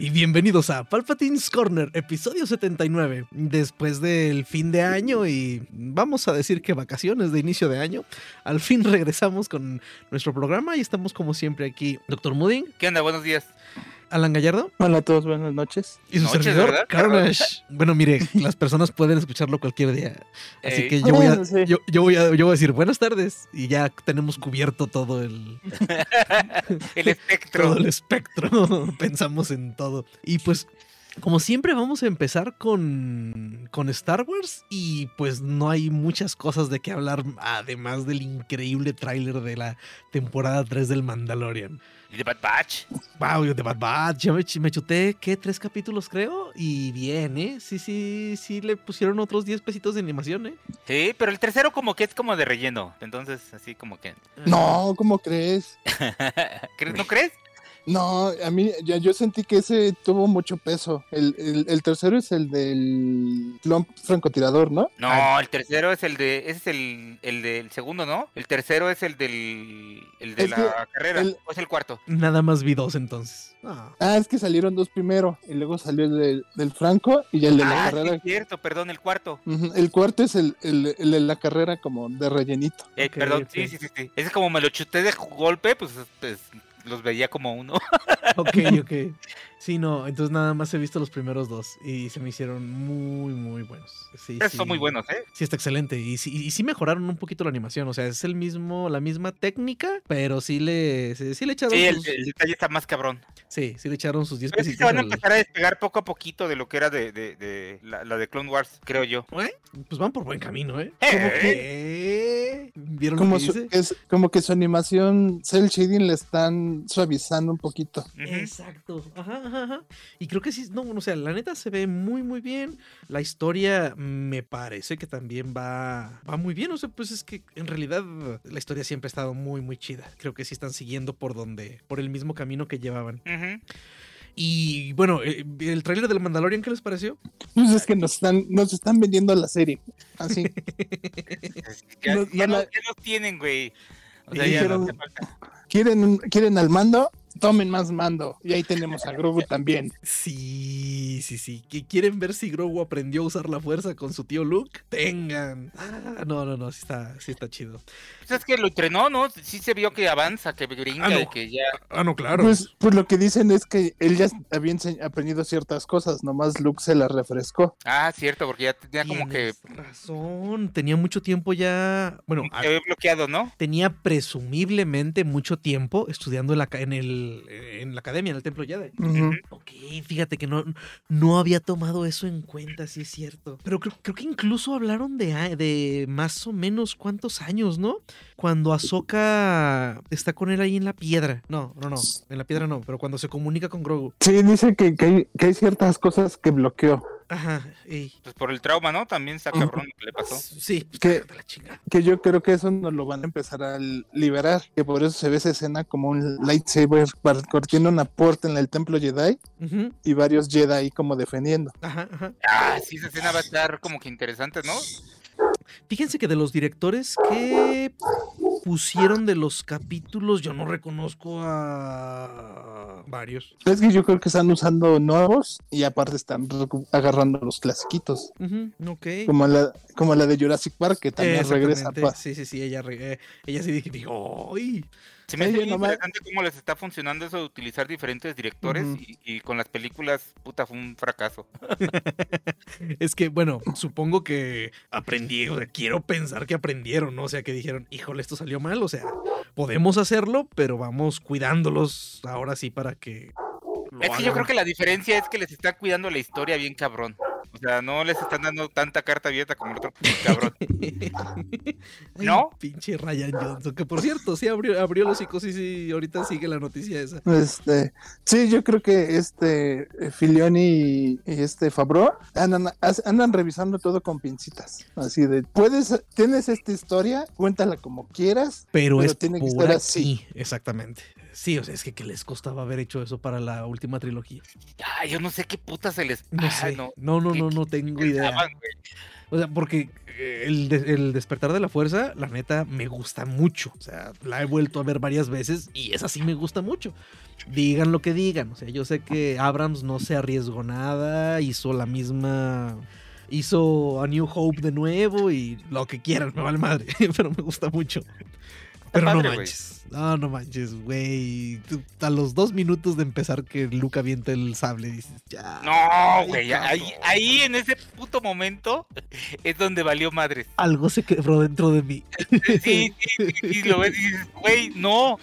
Y bienvenidos a Palpatine's Corner, episodio 79. Después del fin de año y vamos a decir que vacaciones de inicio de año, al fin regresamos con nuestro programa y estamos como siempre aquí. Doctor Mooding. ¿Qué onda? Buenos días. Alan Gallardo. Hola a todos, buenas noches. Y su Noches, servidor. Carnage. Bueno, mire, las personas pueden escucharlo cualquier día. Así Ey. que yo voy, a, Bueno, sí. yo, yo voy a, yo voy a decir buenas tardes y ya tenemos cubierto todo el, El espectro. todo el espectro. Pensamos en todo. Y pues, como siempre, vamos a empezar con, con Star Wars. Y pues no hay muchas cosas de qué hablar, además del increíble tráiler de la temporada 3 del Mandalorian. Y de Bad Batch. Wow, de Bad Batch, ya me, ch- me chuté, ¿qué? Tres capítulos creo. Y bien, ¿eh? Sí, sí, sí, le pusieron otros 10 pesitos de animación, ¿eh? Sí, pero el tercero como que es como de relleno. Entonces, así como que... No, ¿cómo crees? ¿Crees- ¿No crees? No, a mí ya yo sentí que ese tuvo mucho peso. El, el- el tercero es el del clon francotirador, ¿no? No, el tercero es el de... Ese es el, el del segundo, ¿no? El tercero es el del... El de Es la que carrera. el- ¿O es el cuarto? Nada más vi dos entonces. Ah. Ah, es que salieron dos primero y luego salió el del- del Franco y el de la ah, sí, carrera. es cierto, perdón, el cuarto. Ujú, El cuarto es el, el- el de la carrera como de rellenito. Eh, perdón, sí, sí, sí, sí. Ese como me lo chuté de golpe, pues, pues, los veía como uno. Ok, ok. Sí, no, entonces nada más he visto los primeros dos y se me hicieron muy, muy buenos. Sí, son muy buenos, ¿eh? Sí, está excelente. Y sí, y sí mejoraron un poquito la animación. O sea, es el mismo, la misma técnica, pero sí le, sí, sí le echaron Sí, el, sus, el detalle está más cabrón. sí, sí le echaron sus 10 Pero sí pesitos. se van a empezar a despegar poco a poquito de lo que era de, de, de la, la de Clone Wars, creo yo. ¿Eh? Pues van por buen camino, ¿eh? Eh, Como eh. que... ¿Vieron lo que su, dice? es, como que su animación cel shading le están suavizando un poquito. Exacto. Ajá, ajá, ajá. Y creo que sí, no, o sea, la neta se ve muy, muy bien. La historia me parece que también va, va muy bien. O sea, pues es que en realidad la historia siempre ha estado muy, muy chida. Creo que sí están siguiendo por donde, por el mismo camino que llevaban. Y bueno, eh, el tráiler del Mandalorian, ¿qué les pareció? Pues es que nos están, nos están vendiendo la serie. Así. Ya, No- ya no no- la- ya los tienen, güey. O sea, no. ¿Quieren, ¿Quieren al mando? Tomen más mando. Y ahí tenemos a Grogu también. Sí, sí, sí. ¿Que quieren ver si Grogu aprendió a usar la fuerza con su tío Luke? Tengan. Ah, no, no, no, sí está, sí está chido. Pues es que lo entrenó, ¿no? Sí se vio que avanza, que brinca, Ah, no. y que ya... Ah, no, claro. Pues, pues lo que dicen es que él ya había aprendido ciertas cosas, nomás Luke se las refrescó. Ah, cierto, porque ya tenía como que... Razón. Tenía mucho tiempo ya. Bueno, había bloqueado, ¿no? tenía presumiblemente mucho tiempo estudiando en la, en el, en la academia, en el templo Jedi. Ujú. Ok, fíjate que no, no había tomado eso en cuenta, sí es cierto. Pero creo, creo que incluso hablaron de, de más o menos cuántos años, ¿no? Cuando Ahsoka está con él ahí en la piedra. No, no, no, en la piedra no, pero cuando se comunica con Grogu. Sí, dice que, que hay, que hay ciertas cosas que bloqueó. Ajá, ey. Pues por el trauma, ¿no? También está cabrón lo que le pasó. Sí, pues, cágate la chinga. Que yo creo que eso nos lo van a empezar a liberar. Que por eso se ve esa escena como un lightsaber partiendo una puerta en el templo Jedi Ujú, y varios Jedi ahí como defendiendo. Ajá, ajá. Ah, sí, esa escena va a estar como que interesante, ¿no? Fíjense que de los directores que pusieron de los capítulos, yo no reconozco a varios. Es que yo creo que están usando nuevos y aparte están agarrando los clasiquitos. Ujú, ok. Como la, como la de Jurassic Park, que también regresa. Sí, sí, sí, ella, re- eh, ella sí dije, digo, ¡ay! Se me hace nomás- interesante cómo les está funcionando eso de utilizar diferentes directores y, y con las películas, puta, fue un fracaso. Es que, bueno, supongo que aprendí, o sea, quiero pensar que aprendieron, ¿no? O sea, que dijeron, híjole, esto salió mal, o sea, podemos hacerlo, pero vamos cuidándolos ahora sí para que... Es que yo hagan". creo que la diferencia es que les está cuidando la historia bien cabrón. O sea, no les están dando tanta carta abierta como el otro cabrón. Ay, ¿No? Pinche Ryan Johnson, que por cierto, sí abrió, abrió los hocico, sí, sí, ahorita sigue la noticia esa. Este, sí, yo creo que este eh, Filioni y, y este Fabro andan, revisando todo con pincitas. Así de, puedes, tienes esta historia, cuéntala como quieras. Pero, Pero es tiene que estar aquí, exactamente. Sí, o sea, es que, ¿qué les costaba haber hecho eso para la última trilogía? Ay, yo no sé qué puta se les. No Ay, sé. no. No, no, ¿Qué- no, tengo idea. O sea, porque eh, el, de- el despertar de la fuerza, la neta, me gusta mucho. O sea, la he vuelto a ver varias veces y esa sí me gusta mucho. Digan lo que digan. O sea, yo sé que Abrams no se arriesgó nada, hizo la misma. Hizo A New Hope de nuevo y lo que quieran, me vale madre. Pero me gusta mucho. Pero no padre, manches. No, no manches, güey. A los dos minutos de empezar que Luke avienta el sable, dices, ya. No, güey. Ahí, ahí en ese puto momento es donde valió madres. Algo se quebró dentro de mí. Sí, sí, sí, sí, lo ves y dices, güey, no.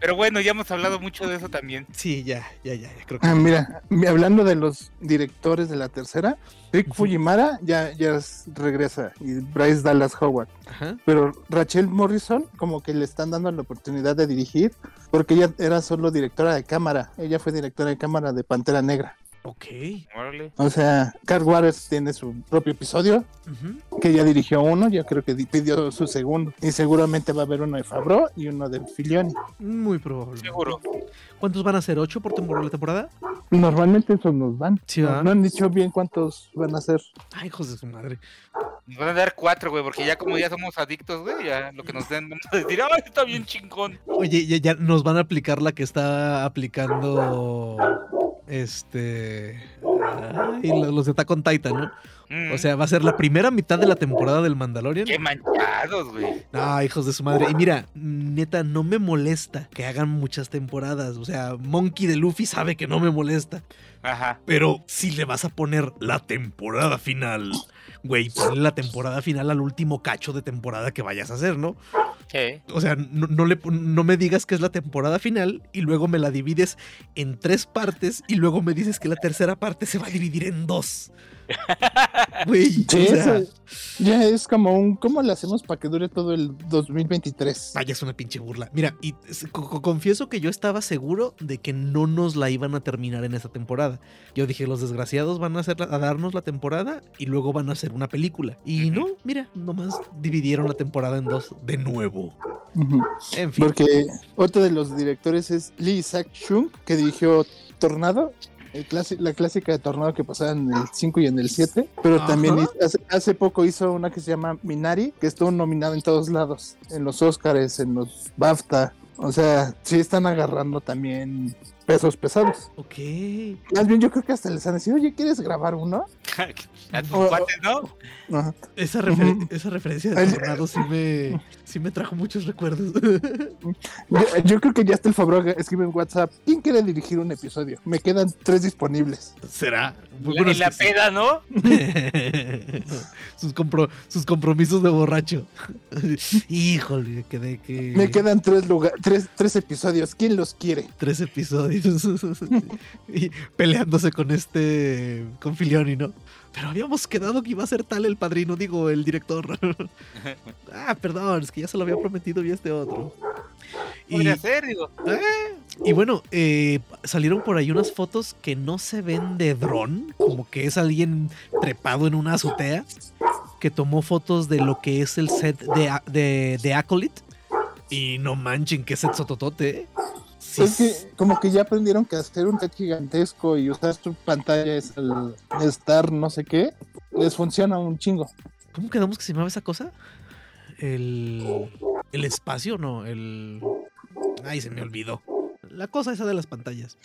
Pero bueno, ya hemos hablado mucho de eso también. Sí, ya, ya, ya, ya, creo que Ah, mira, mi- hablando de los directores de la tercera, Rick. Fujimara ya, ya es- regresa y Bryce Dallas Howard. Ajá. Pero Rachel Morrison como que le están dando la oportunidad de dirigir porque ella era solo directora de cámara. Ella fue directora de cámara de Pantera Negra. Ok. Órale. O sea, Carl Waters tiene su propio episodio que ya dirigió uno, yo creo que di- pidió su segundo. Y seguramente va a haber uno de Favreau y uno de Filioni. Muy probable. Seguro. ¿Cuántos van a ser? ¿Ocho por temporada la temporada? Normalmente esos nos van. Sí, no han dicho bien cuántos van a ser. Ay, hijos de su madre. Nos van a dar cuatro, güey, porque ya como ya somos adictos, güey, ya lo que nos den, vamos a decir, ¡ay, está bien chingón! Oye, ya, ya nos van a aplicar la que está aplicando. Este. lo- los de Attack on Titan, ¿no? Mm, O sea, va a ser la primera mitad de la temporada del Mandalorian. ¡Qué manchados, güey! Ah, hijos de su madre. Y mira, neta, no me molesta que hagan muchas temporadas. O sea, Monkey de Luffy sabe que no me molesta. Ajá. Pero si le vas a poner la temporada final, güey, ponle la temporada final al último cacho de temporada que vayas a hacer, ¿no? Sí. O sea, no, no le, no me digas que es la temporada final y luego me la divides en tres partes y luego me dices que la tercera parte se va a dividir en dos. Güey, Sí, o sea, eso ya es como un. ¿Cómo le hacemos para que dure todo el 2023? Vaya, es una pinche burla. Mira, y confieso que yo estaba seguro de que no nos la iban a terminar en esta temporada. Yo dije, los desgraciados van a, hacer la- a darnos la temporada y luego van a hacer una película. Y no, mira, nomás dividieron la temporada en dos de nuevo. En fin. Porque otro de los directores es Lee Isaac Chung, que dirigió Tornado, el clasi- la clásica de Tornado que pasaba en el 5 y en el 7. Pero Ajá. también hace, hace poco hizo una que se llama Minari, que estuvo nominado en todos lados, en los Oscars, en los BAFTA. O sea, sí están agarrando también pesos pesados. Ok. Más bien, yo creo que hasta les han dicho, oye, ¿quieres grabar uno? A tus cuates, ¿no? Esa, Ujú. esa referencia de Tornado sí me, sí me trajo muchos recuerdos. Yo, yo creo que ya está el Fabro escribe en WhatsApp, ¿quién quiere dirigir un episodio? Me quedan tres disponibles. ¿Será? La- Bueno, en es la sí. peda, ¿no? sus, compro- sus compromisos de borracho. Híjole, quedé que. Me quedan tres, lugar, tres, tres episodios. ¿Quién los quiere? Tres episodios. y peleándose con este. con Filioni, ¿no? Pero habíamos quedado que iba a ser tal el padrino, digo, el director. ah, perdón, es que ya se lo había prometido y este otro. Y, ser, digo. y bueno, eh, salieron por ahí unas fotos que no se ven de dron, como que es alguien trepado en una azotea, que tomó fotos de lo que es el set de, de, de Acolyte. Y no manchen, que set sototote. Es que como que ya aprendieron que hacer un set gigantesco y usar tu pantalla es el estar no sé qué, les funciona un chingo. ¿Cómo quedamos que se llamaba esa cosa? El. El espacio, no, el. Ay, se me olvidó. La cosa esa de las pantallas.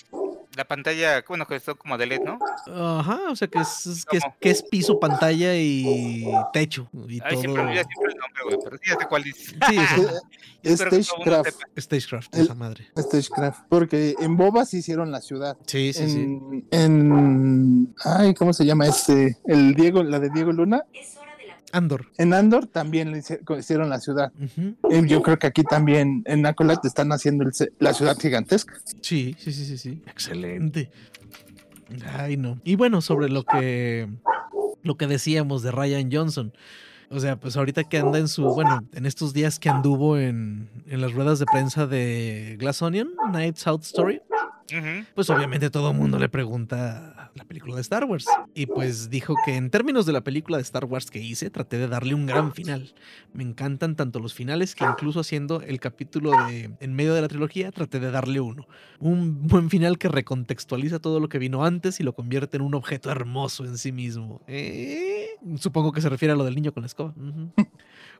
La pantalla, bueno, que esto como de LED, ¿no? Ajá, o sea que es, es- que es, es piso, pantalla y techo. Y Ay, siempre todo. olvida siempre el nombre, güey, pero sí ya sé cuál dices. Sí, el mundo Stagecraft. Stagecraft, El- esa madre. Stagecraft, porque en Boba se hicieron la ciudad. Sí, sí, sí. en, en- ay, ¿cómo se llama este? El Diego, la de Diego Luna. Andor. En Andor también le hicieron la ciudad. Y yo creo que aquí también en Acolyte están haciendo el la ciudad gigantesca. Sí, sí, sí, sí, sí. Excelente. Ay, no. Y bueno, sobre lo que lo que decíamos de Ryan Johnson. O sea, pues ahorita que anda en su, bueno, en estos días que anduvo en, en las ruedas de prensa de Glass Onion, Night Out Story, pues obviamente todo el mundo le pregunta la película de Star Wars. Y pues dijo que en términos de la película de Star Wars que hice, traté de darle un gran final. Me encantan tanto los finales que incluso haciendo el capítulo de en medio de la trilogía, traté de darle uno. Un buen final que recontextualiza todo lo que vino antes y lo convierte en un objeto hermoso en sí mismo. Eh, Supongo que se refiere a lo del niño con la escoba.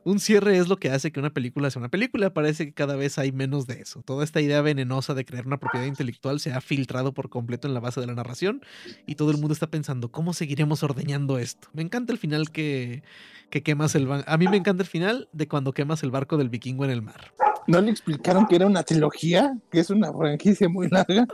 Un cierre es lo que hace que una película sea una película. Parece que cada vez hay menos de eso. Toda esta idea venenosa de crear una propiedad intelectual se ha filtrado por completo en la base de la narración y todo el mundo está pensando, ¿cómo seguiremos ordeñando esto? Me encanta el final que, que quemas el... A mí me encanta el final de cuando quemas el barco del vikingo en el mar. ¿No le explicaron que era una trilogía? Que es una franquicia muy larga.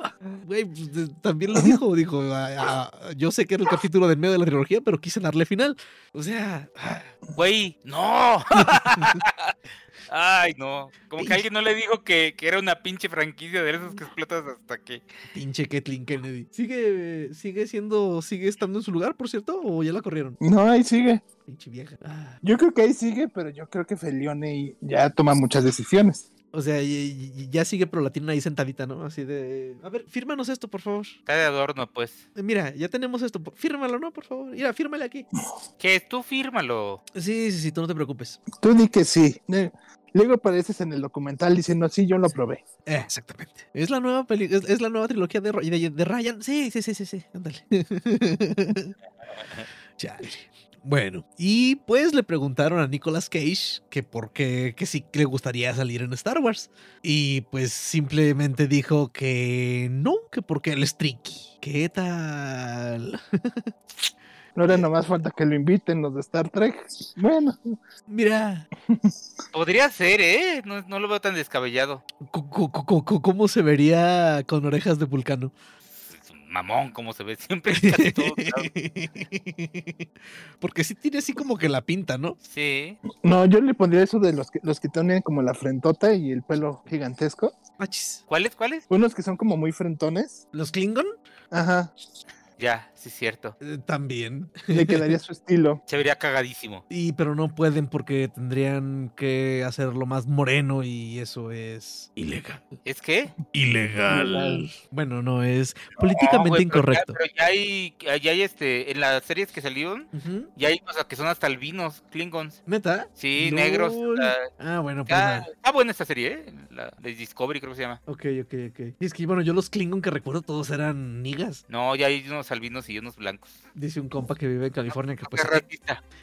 Güey, pues, también lo dijo, dijo, "Ah, ah, yo sé que era el capítulo del medio de la trilogía, pero quise darle final. O sea, ah, Güey, no. Ay, no. Como que alguien no le dijo que, que era una pinche franquicia de esos que explotas hasta que. pinche Kathleen Kennedy. ¿Sigue, sigue siendo, sigue estando en su lugar, por cierto, o ya la corrieron? No, ahí sigue. Pinche vieja. Ah, Yo creo que ahí sigue, pero yo creo que Felione ya toma muchas decisiones. O sea, y- y- ya sigue, pero la tienen ahí sentadita, ¿no? Así de, a ver, fírmanos esto, por favor. Está de adorno, pues. Eh, Mira, ya tenemos esto, fírmalo, ¿no? Por favor. Mira, fírmale aquí. Que tú fírmalo. Sí, sí, sí, tú no te preocupes. Tú di que sí. Luego apareces en el documental diciendo, sí, yo lo probé. Eh, exactamente. Es la nueva peli es, es la nueva trilogía de, de, de Ryan. Sí, sí, sí, sí, sí. Ándale. Chale. Bueno, y pues le preguntaron a Nicolas Cage que por qué, que sí le gustaría salir en Star Wars. Y pues simplemente dijo que no, que porque él es tricky. ¿Qué tal? Ahora nomás falta que lo inviten los de Star Trek. Bueno, Mira, Podría ser, ¿eh? No, no lo veo tan descabellado. cu- cu- cu- ¿cómo se vería con orejas de vulcano? Mamón, como se ve siempre casi. Porque sí tiene así como que la pinta, ¿no? Sí. no, yo le pondría eso de los que, los que tienen como la frentota y el pelo gigantesco. ¿Cuáles? ¿Cuáles? Unos que son como muy frentones. ¿Los Klingon? Ajá, Ya, sí, cierto. Eh, también. le quedaría su estilo. Se vería cagadísimo. Y pero no pueden porque tendrían que hacerlo más moreno y eso es ilegal. ¿Es que? Ilegal. Bueno, no es No, políticamente güey, pero ya- incorrecto. Pero ya hay, ya hay este, en las series que salieron, ya hay cosas que son hasta albinos, klingons. ¿Neta? Sí, negros. Lol. Ah, bueno, pues nada. está buena esta serie, ¿eh? La de Discovery creo que se llama. Ok, ok, ok. Y es que, bueno, yo los Klingon que recuerdo todos eran nigas. No, ya hay unos albinos y unos blancos. Dice un compa que vive en California que pues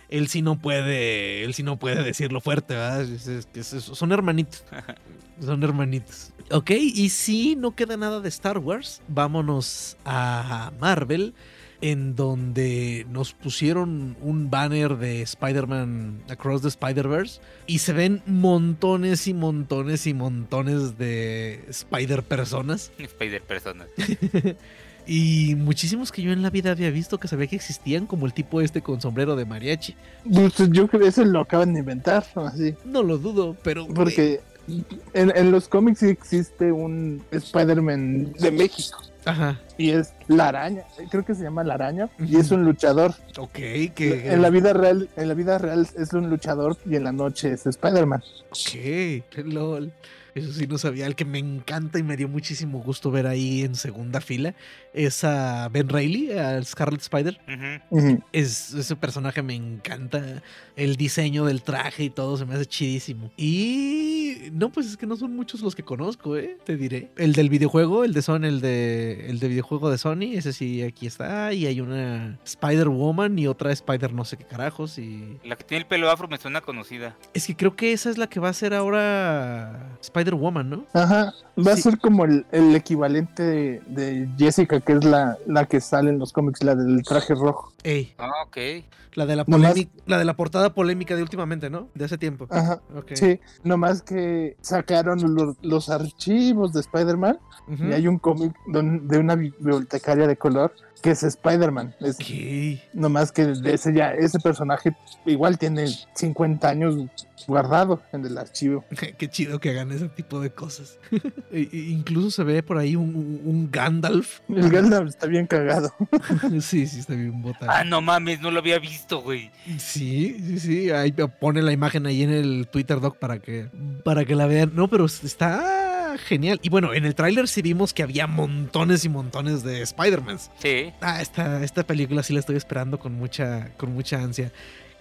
él sí no puede, él sí no puede decirlo fuerte, ¿verdad? Es- es que es- son hermanitos. Son hermanitos. Ok, y si no queda nada de Star Wars, vámonos a Marvel, en donde nos pusieron un banner de Spider-Man Across the Spider-Verse y se ven montones y montones y montones de Spider-Personas. Spider personas. Y muchísimos que yo en la vida había visto que sabía que existían, como el tipo este con sombrero de mariachi. Pues, yo creo que eso lo acaban de inventar, así. No lo dudo, pero... Porque en, en los cómics sí existe un Spider-Man de México. Ajá, Y es la araña, creo que se llama la araña. Y es un luchador. ok, que... En la vida real, en la vida real es un luchador y en la noche es Spider-Man. Ok, lol. Eso sí no sabía. El que me encanta y me dio muchísimo gusto ver ahí en segunda fila es a Ben Reilly, al Scarlet Spider. Es, ese personaje me encanta. El diseño del traje y todo se me hace chidísimo. Y no, pues es que no son muchos los que conozco, ¿eh? Te diré. El del videojuego, el de Sony, el de, el de videojuego de Sony, ese sí aquí está. Y hay una Spider-Woman y otra Spider no sé qué carajos. Y La que tiene el pelo afro me suena conocida. es que creo que esa es la que va a ser ahora Spider-Woman, ¿no? Ajá, va Sí. a ser como el, el equivalente de, de Jessica, que es la, la que sale en los cómics, la del traje rojo. Ey, Ah, ok. la de la Nomás- polémica, la de la portada polémica de últimamente, ¿no? De hace tiempo. Ajá, Ok. sí, nomás que sacaron los, los archivos de Spider-Man Ujú. y hay un cómic de una bibliotecaria de color que es Spider-Man. Es, Ok. nomás que de ese ya, ese personaje igual tiene 50 años guardado en el archivo. Qué chido que hagan ese tipo de cosas. E- e- incluso se ve por ahí un, un- un Gandalf. El Gandalf está bien cagado. sí, sí, está bien botado. Ah, no mames, no lo había visto, güey. Sí, sí, sí. Ahí pone la imagen ahí en el Twitter Doc para que, para que la vean. No, pero está genial. Y bueno, en el tráiler sí vimos que había montones y montones de Spider-Man. Sí. Ah, esta, esta película sí la estoy esperando con mucha, con mucha ansia.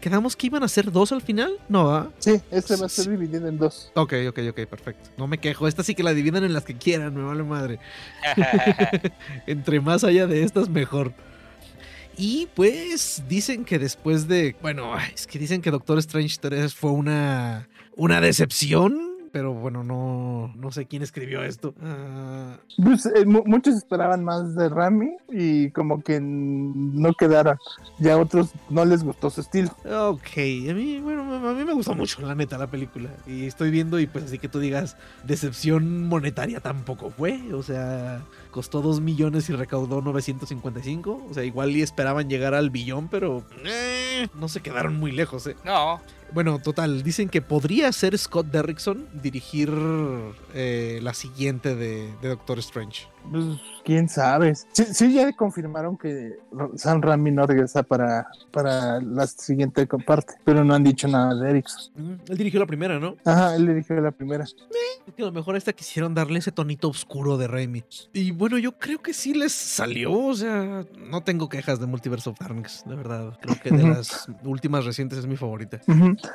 ¿Quedamos que iban a ser dos al final? No, ¿ah? Sí, este va a ser dividido en dos. Ok, ok, ok, perfecto. No me quejo. Esta sí que la dividan en las que quieran, me vale madre. Entre más allá de estas, mejor. Y pues dicen que después de. Bueno, es que dicen que Doctor Strange 3 fue una. Una decepción. Pero bueno, no, no sé quién escribió esto. Ah, Pues, eh, mu- muchos esperaban más de Rami y como que no quedaron. Ya a otros no les gustó su estilo. ok, a mí, bueno, a mí me gustó mucho, la neta, la película. Y estoy viendo, y pues así que tú digas, decepción monetaria tampoco fue. O sea, costó 2 millones y recaudó 955. O sea, igual y esperaban llegar al billón, pero eh, no se quedaron muy lejos, eh. no. Bueno, total, dicen que podría ser Scott Derrickson dirigir eh, la siguiente de, de Doctor Strange. Pues quién sabe. Sí, sí, ya confirmaron que Sam Rami no regresa para, para la siguiente parte, pero no han dicho nada de Erickson. Mm, Él dirigió la primera, ¿no? Ajá, él dijo la primera. Que a lo mejor a esta quisieron darle ese tonito oscuro de Raimi. Y bueno, yo creo que sí les salió. O sea, no tengo quejas de Multiverse of Darkness, de verdad. Creo que de las últimas recientes es mi favorita.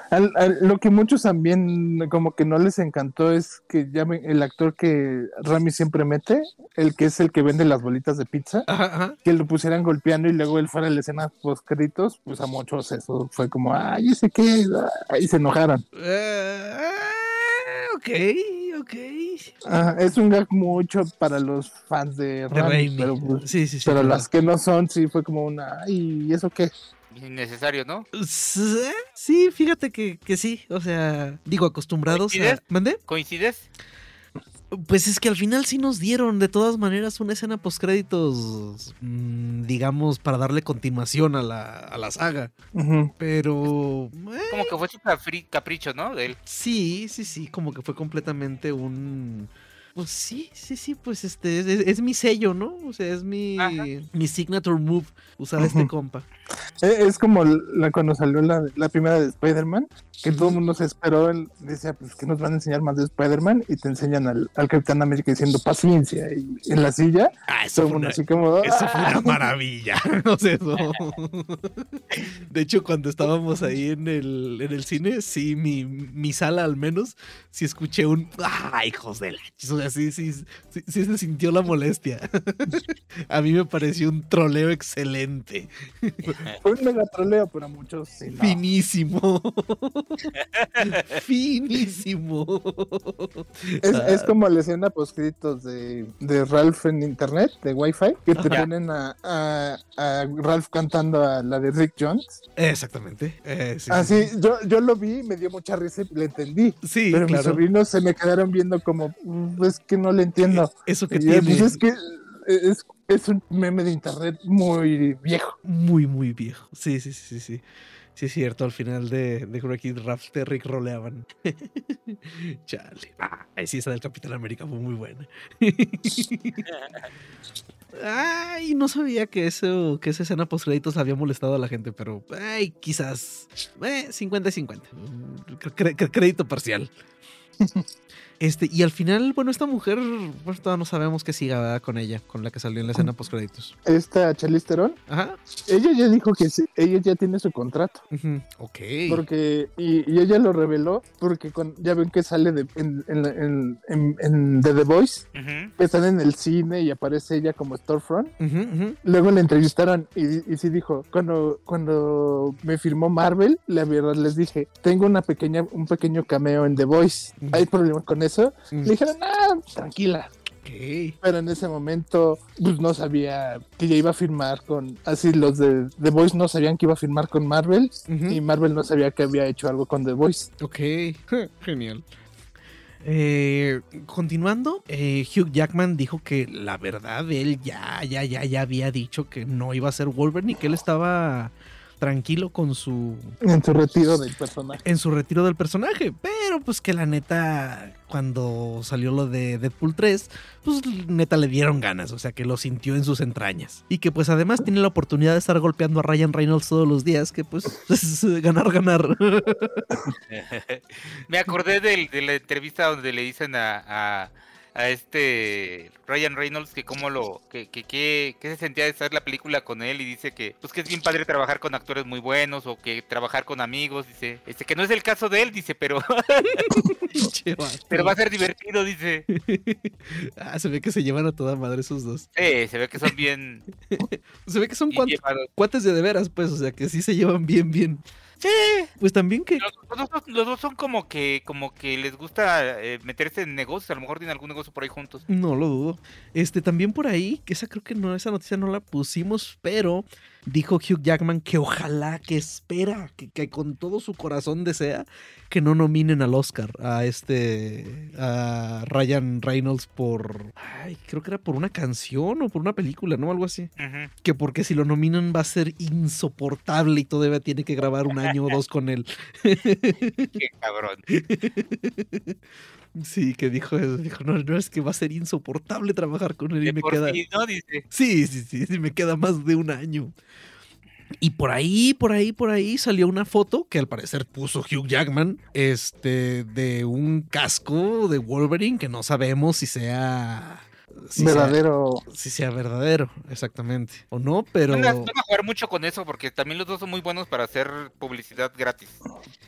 Al- al- lo que muchos también como que no les encantó es que ya ven, el actor que Rami siempre mete, el que es el que vende las bolitas de pizza, Ajá, ajá. que lo pusieran golpeando y luego él fuera a la escena post créditos, pues a muchos eso fue como, ay, ese qué, ahí se enojaron. Eh, ok, ok. Ajá, es un gag mucho para los fans de Rami, pero, pues, Sí, sí, sí. pero claro. las que no son, sí fue como una, ay, ¿y eso qué? Innecesario, ¿no? Sí, fíjate que, que sí. O sea, digo, acostumbrados a. ¿Coincides? ¿Mandé? ¿Coincides? Pues es que al final sí nos dieron, de todas maneras, una escena postcréditos, mm, digamos, para darle continuación a la, a la saga. Pero. eh, Como que fue su capri- capricho, ¿no? De él. sí, sí, sí, como que fue completamente un. Pues sí, sí, sí, pues este es, es- es mi sello, ¿no? O sea, es mi, Ajá. mi signature move usar a este compa. Eh, Es como la, cuando salió la, la primera de Spider-Man, que todo el mundo se esperó, él decía, pues que nos van a enseñar más de Spider-Man y te enseñan al, al Capitán América diciendo paciencia y en la silla, Ah, todo el mundo así como... Eso fue "Ah". una maravilla. No sé, eso. De hecho, cuando estábamos ahí en el, en el cine, sí, mi, mi sala al menos, sí escuché un ¡Ah, hijos de la! ch-". O sea, sí, sí, sí, sí se sintió la molestia. A mí me pareció un troleo excelente. Fue un mega troleo, pero a muchos sí, no. Finísimo. Finísimo. Es, Ah. es como la escena poscritos de, de Ralph en internet, de Wi-Fi, que te ponen a, a, a Ralph cantando a la de Rick Jones. Exactamente. Eh, sí, Así, sí, yo, yo lo vi, me dio mucha risa y le entendí. Sí, Pero mis sobrinos se me quedaron viendo como, "Mm, es que no le entiendo. Eso que Y yo, tiene. pues es que es, es un meme de internet muy viejo. Muy, muy viejo. Sí, sí, sí, sí, sí. Sí, es cierto. Al final de, de Wreck It Ralph te Rick roleaban. Chale. Ah, sí, esa del Capitán América fue muy buena. Ay, no sabía que eso, que esa escena post créditos había molestado a la gente, pero ay, quizás eh, 50 y 50. Mm, crédito parcial. Este, y al final, bueno, esta mujer, pues todavía no sabemos qué siga ¿verdad? con ella, con la que salió en la escena post créditos. Esta Charlize Theron, Ajá. ella ya dijo que sí, ella ya tiene su contrato. ujú, Ok. Porque, y, y ella lo reveló porque con, ya ven que sale de, en, en, en, en- en The, The Voice, están en el cine y aparece ella como Storefront. Luego la entrevistaron y, y sí dijo, cuando, cuando me firmó Marvel, la verdad les dije, tengo una pequeña, un pequeño cameo en The Voice. ¿Hay problema con eso? Mm. Le dijeron, ah, tranquila. Ok. Pero en ese momento, pues no sabía que ya iba a firmar con, así los de The Voice no sabían que iba a firmar con Marvel y Marvel no sabía que había hecho algo con The Voice. Ok, genial. Eh, continuando, eh, Hugh Jackman dijo que la verdad él ya, ya, ya, ya había dicho que no iba a ser Wolverine y que él estaba tranquilo con su En su retiro del personaje. en su retiro del personaje, pero pues que la neta cuando salió lo de Deadpool 3, pues neta le dieron ganas, o sea que lo sintió en sus entrañas y que pues además tiene la oportunidad de estar golpeando a Ryan Reynolds todos los días, que pues es ganar ganar. Me acordé del- de la entrevista donde le dicen a, a, a este Ryan Reynolds que cómo lo que, que, que- que se sentía de hacer la película con él y dice que pues que es bien padre trabajar con actores muy buenos o que trabajar con amigos, dice, este que no es el caso de él, dice, pero pero va a ser divertido, dice. Ah, se ve que se llevan a toda madre esos dos. Sí, se ve que son bien, Se ve que son cuates de de veras, pues, o sea que sí se llevan bien, bien. Sí, Pues también que los, los dos, los dos son como que como que les gusta eh, meterse en negocios, a lo mejor tienen algún negocio por ahí juntos. No lo dudo. Este, también por ahí, que esa creo que no, esa noticia no la pusimos, pero dijo Hugh Jackman que ojalá, que espera, que, que con todo su corazón desea que no nominen al Oscar a este, a Ryan Reynolds por, ay, creo que era por una canción o por una película, ¿no? Algo así. Que porque si lo nominan va a ser insoportable y todavía tiene que grabar un año o dos con él. Qué cabrón. Sí, que dijo eso. Dijo, no, no, es que va a ser insoportable trabajar con él y De me por queda. sí, ¿no? Dice. Sí, sí, sí, sí, me queda más de un año. Y por ahí, por ahí, por ahí salió una foto que al parecer puso Hugh Jackman, este, de un casco de Wolverine que no sabemos si sea... si sea- Verdadero. si sea verdadero, exactamente. O no, pero... Van a, van a jugar mucho con eso porque también los dos son muy buenos para hacer publicidad gratis.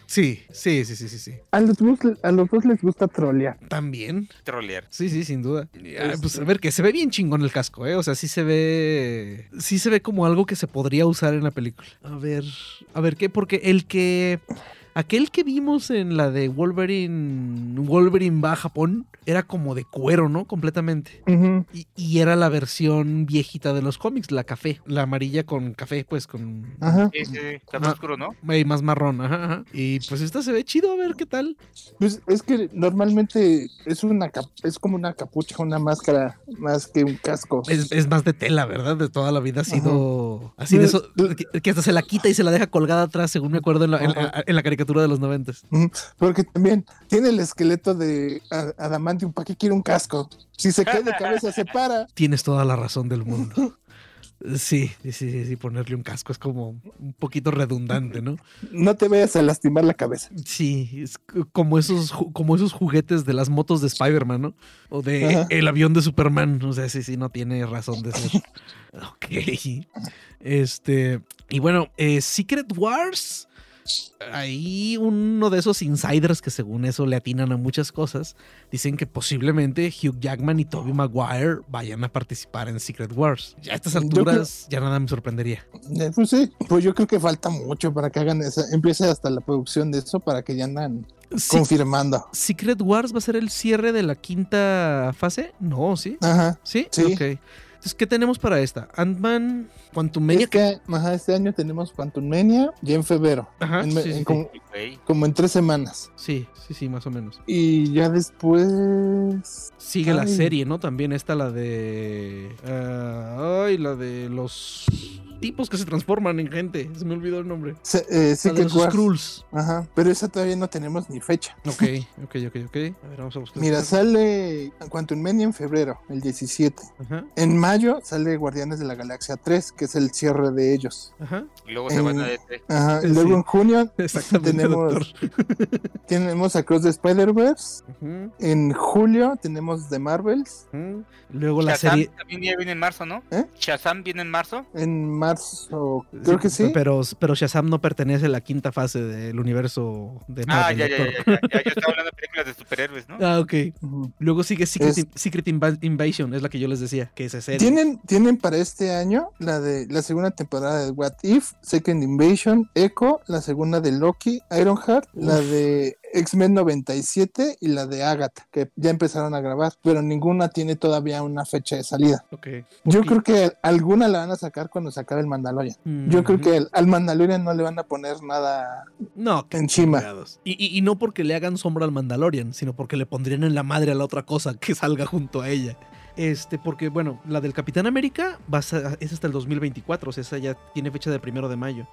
Sí, sí, sí, sí, sí, sí. A los, dos, a los dos les gusta trolear. También. Trolear. Sí, sí, sin duda. Ah, Pues a ver, que se ve bien chingón el casco, ¿eh? O sea, sí se ve. Sí se ve como algo que se podría usar en la película. A ver. A ver qué, porque el que. Aquel que vimos en la de Wolverine. Wolverine va a Japón. Era como de cuero, ¿no? Completamente. Y, y era la versión viejita de los cómics, la café. La amarilla con café, pues con. Ajá. Sí, sí, café Ah. oscuro, ¿no? eh, Más marrón, ajá, ajá. Y pues esta se ve chido, a ver qué tal. Pues es que normalmente es una es como una capucha, una máscara más que un casco. Es, es más de tela, ¿verdad? De toda la vida ha sido así de Pues, eso, que, que hasta se la quita y se la deja colgada atrás, según me acuerdo en la, en la- en la caricatura de los noventas. Porque también tiene el esqueleto de Adamantium. ¿Para qué quiere un casco? Si se cae de cabeza, se para. Tienes toda la razón del mundo. Sí, sí, sí, sí, ponerle un casco es como un poquito redundante, ¿no? No te vayas a lastimar la cabeza. Sí, es como esos, como esos juguetes de las motos de Spider-Man, ¿no? O de Ajá. el avión de Superman. O sea, sí, sí, no tiene razón de ser. ok. Este. Y bueno, eh, Secret Wars. Ahí uno de esos insiders que según eso le atinan a muchas cosas, dicen que posiblemente Hugh Jackman y Tobey Maguire vayan a participar en Secret Wars. Ya a estas alturas ya nada me sorprendería. Eh, Pues sí, pues yo creo que falta mucho para que hagan esa, empiece hasta la producción de eso para que ya andan Sí, confirmando. ¿Secret Wars va a ser el cierre de la quinta fase? No, ¿sí? Ajá. ¿Sí? Sí. Ok. Entonces, ¿qué tenemos para esta? Ant-Man, Quantumania. Este, ajá, este año tenemos Quantum Mania ya en febrero, Ajá, en- sí, en sí, sí. como, en tres semanas. Sí, sí, sí, más o menos. Y ya después... Sigue la serie, ¿no? También está la de. ah, ay, la de los tipos que se transforman en gente. Se me olvidó el nombre. Se, eh, La de los. Skrulls. Ajá, pero esa todavía no tenemos ni fecha. Ok, ok, ok, ok. A ver, vamos a buscar. Mira, sale Quantum Mania en febrero, el 17. Ajá, En mayo sale Guardianes de la Galaxia 3, que es el cierre de ellos. ajá. Y luego se van a Eh, DT. Ajá, y Sí. luego en junio Exactamente, tenemos, tenemos Across the Spider-Verse. Ujú, En julio tenemos The Marvels. Luego la Shazam serie. también ya viene en marzo, ¿no? ¿Eh? Shazam viene en marzo. En marzo, creo que sí. Pero, pero Shazam no pertenece a la quinta fase del universo de Ah, Marvel. ya, ya, ya, ya, ya, ya. Yo estaba hablando de películas de superhéroes, ¿no? Ah, ok. Luego sigue Secret, Es- Secret Inva- Invasion, es la que yo les decía, que esa serie. Tienen, tienen para este año la de la segunda temporada de What If, Second Invasion, Echo, la segunda de Loki, Ironheart, la Uf. de X-Men 97 y la de Agatha, que ya empezaron a grabar, pero ninguna tiene todavía una fecha de salida. Ok. Yo creo que alguna la van a sacar cuando se acabe el Mandalorian. Yo creo que al- al Mandalorian no le van a poner nada No, encima. y- y no porque le hagan sombra al Mandalorian, sino porque le pondrían en la madre a la otra cosa que salga junto a ella. Este, porque, bueno, la del Capitán América va a es hasta el 2024, o sea, esa ya tiene fecha del primero de mayo.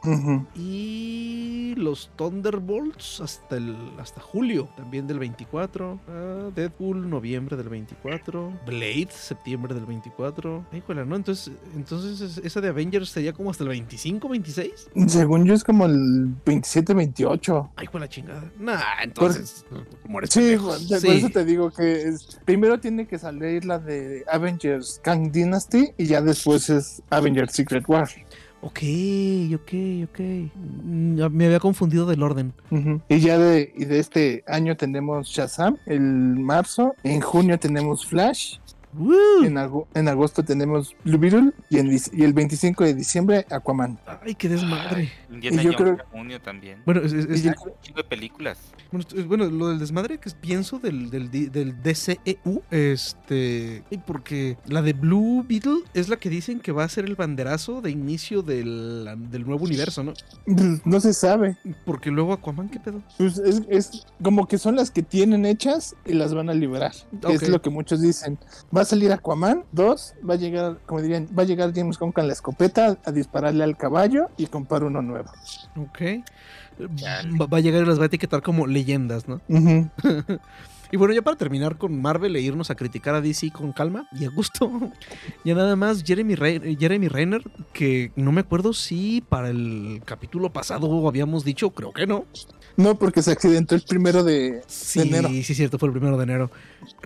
Y los Thunderbolts hasta el hasta julio también del 24. Ah, Deadpool noviembre del 24. Blade septiembre del 24. Híjole, ¿no? Entonces, entonces es- esa de Avengers sería como hasta el 25, 26. Según yo es como el 27-28. Ay, con la chingada. Nah, entonces. eres Sí, pendejo. por por Sí. eso te digo que es- primero tiene que salir la de Avengers Kang Dynasty y ya después es Avengers Secret War. Ok, ok, ok. Mm, Me había confundido del orden. Y ya de, y de este año tenemos Shazam, el marzo, en junio tenemos Flash, En, ago- en agosto tenemos Blue Beetle y, en y el 25 de diciembre Aquaman. Ay, qué desmadre. Y yo creo- junio también. Bueno, es- es- Y es- yo- de películas. Bueno, lo del desmadre que pienso del, del, del DCEU, este, y porque la de Blue Beetle es la que dicen que va a ser el banderazo de inicio del, del nuevo universo, ¿no? no se sabe. Porque luego Aquaman, ¿qué pedo? Pues es, es como que son las que tienen hechas y las van a liberar. que Ok. Es lo que muchos dicen. Va a salir Aquaman, dos, va a llegar, como dirían, va a llegar James Gunn con la escopeta a dispararle al caballo y comprar uno nuevo. Ok. Va, va a llegar y las va a etiquetar como leyendas, ¿no? Ujú. Y bueno, ya para terminar con Marvel e irnos a criticar a DC con calma y a gusto. ya nada más Jeremy, Rey- Jeremy Renner, que no me acuerdo si para el capítulo pasado habíamos dicho, creo que no. No, porque se accidentó el primero de, Sí, de enero. sí, cierto, fue el primero de enero.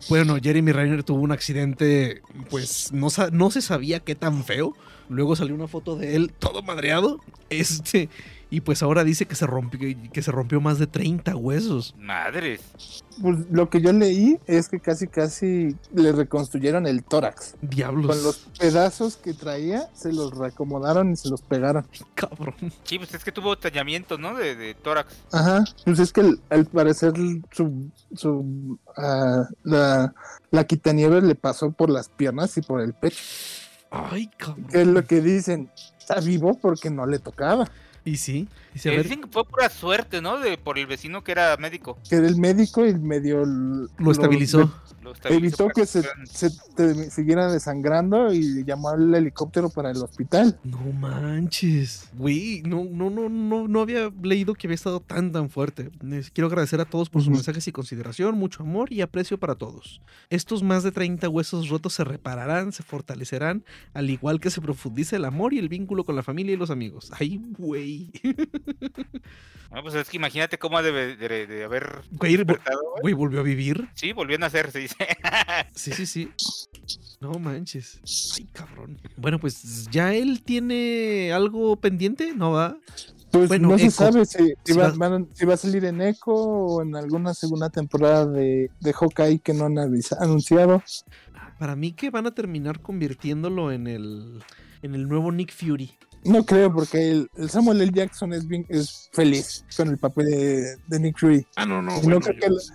Bueno, Jeremy Renner tuvo un accidente, pues no, no se sabía qué tan feo. Luego salió una foto de él todo madreado. Este, y pues ahora dice que se rompió, que se rompió más de 30 huesos. Madres. Pues lo que yo leí es que casi casi le reconstruyeron el tórax. Diablos. Con los pedazos que traía, se los reacomodaron y se los pegaron. Cabrón. Sí, pues es que tuvo tallamiento, ¿no? De, de tórax. Ajá. Pues es que el- al parecer su, su ah, la, la quitanieves le pasó por las piernas y por el pecho. Ay, cabrón. Que es lo que dicen. Está vivo porque no le tocaba. Y sí. Dice, a ver, Dicen que fue pura suerte, ¿no? De, por el vecino que era médico. Que era el médico y medio l- lo estabilizó. Lo estabilizó evitó que se, fueran- se te siguiera desangrando y llamó al helicóptero para el hospital. No manches. Güey, no, no, no, no, no había leído que había estado tan tan fuerte. Les Quiero agradecer a todos por sus mensajes y consideración, mucho amor y aprecio para todos. Estos más de 30 huesos rotos se repararán, se fortalecerán, al igual que se profundiza el amor y el vínculo con la familia y los amigos. Ay, güey. Ah, pues es que imagínate cómo ha de, de- de haber Güey, volvió a vivir. Sí, volvió a nacer, se dice. Sí, sí, sí. No manches. Ay, cabrón. Bueno, pues ya él tiene algo pendiente, ¿no va? Pues Bueno, no se Echo. sabe si, va, van- si va a salir en Echo o en alguna segunda temporada de, de Hawkeye que no han anunciado. Para mí que van a terminar convirtiéndolo en el en el nuevo Nick Fury. No creo, porque el, el Samuel L. Jackson es bien es feliz con el papel de, de Nick Fury. Ah, no, no. Creo que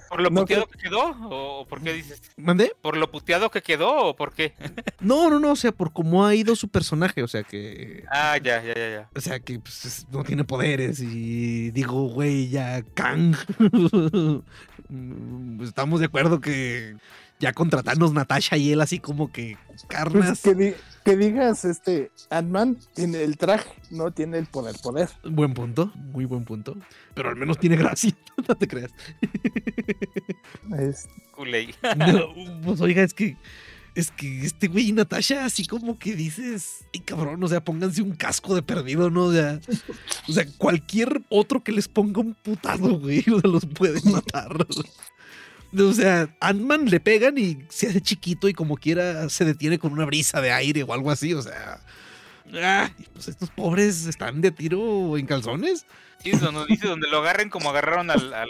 ¿Por lo No, puteado que quedó? ¿O por qué dices? ¿Mandé? ¿Por lo puteado que quedó o por qué? No, no, no, o sea, por cómo ha ido su personaje, o sea que Ah, ya, ya, ya, ya. o sea que pues, es- no tiene poderes y digo, güey, ya Kang. Mm, Estamos de acuerdo que ya contratarnos Natasha y él así como que pues, carnas. que, di- que digas, este, Ant-Man tiene el traje, no tiene el poder, poder. Buen punto, muy buen punto. Pero al menos tiene gracia, no te creas. Es- Culey. No, pues oiga, es que. Es que este güey y Natasha, así como que dices, ay cabrón, o sea, pónganse un casco de perdido, ¿no? O sea, o sea, cualquier otro que les ponga un putado, güey, o sea, los puede matar. O sea, Ant-Man le pegan y se hace chiquito y como quiera se detiene con una brisa de aire o algo así, o sea. Ah, y pues estos pobres están de tiro en calzones. Sí, donde dice donde lo agarren como agarraron al, al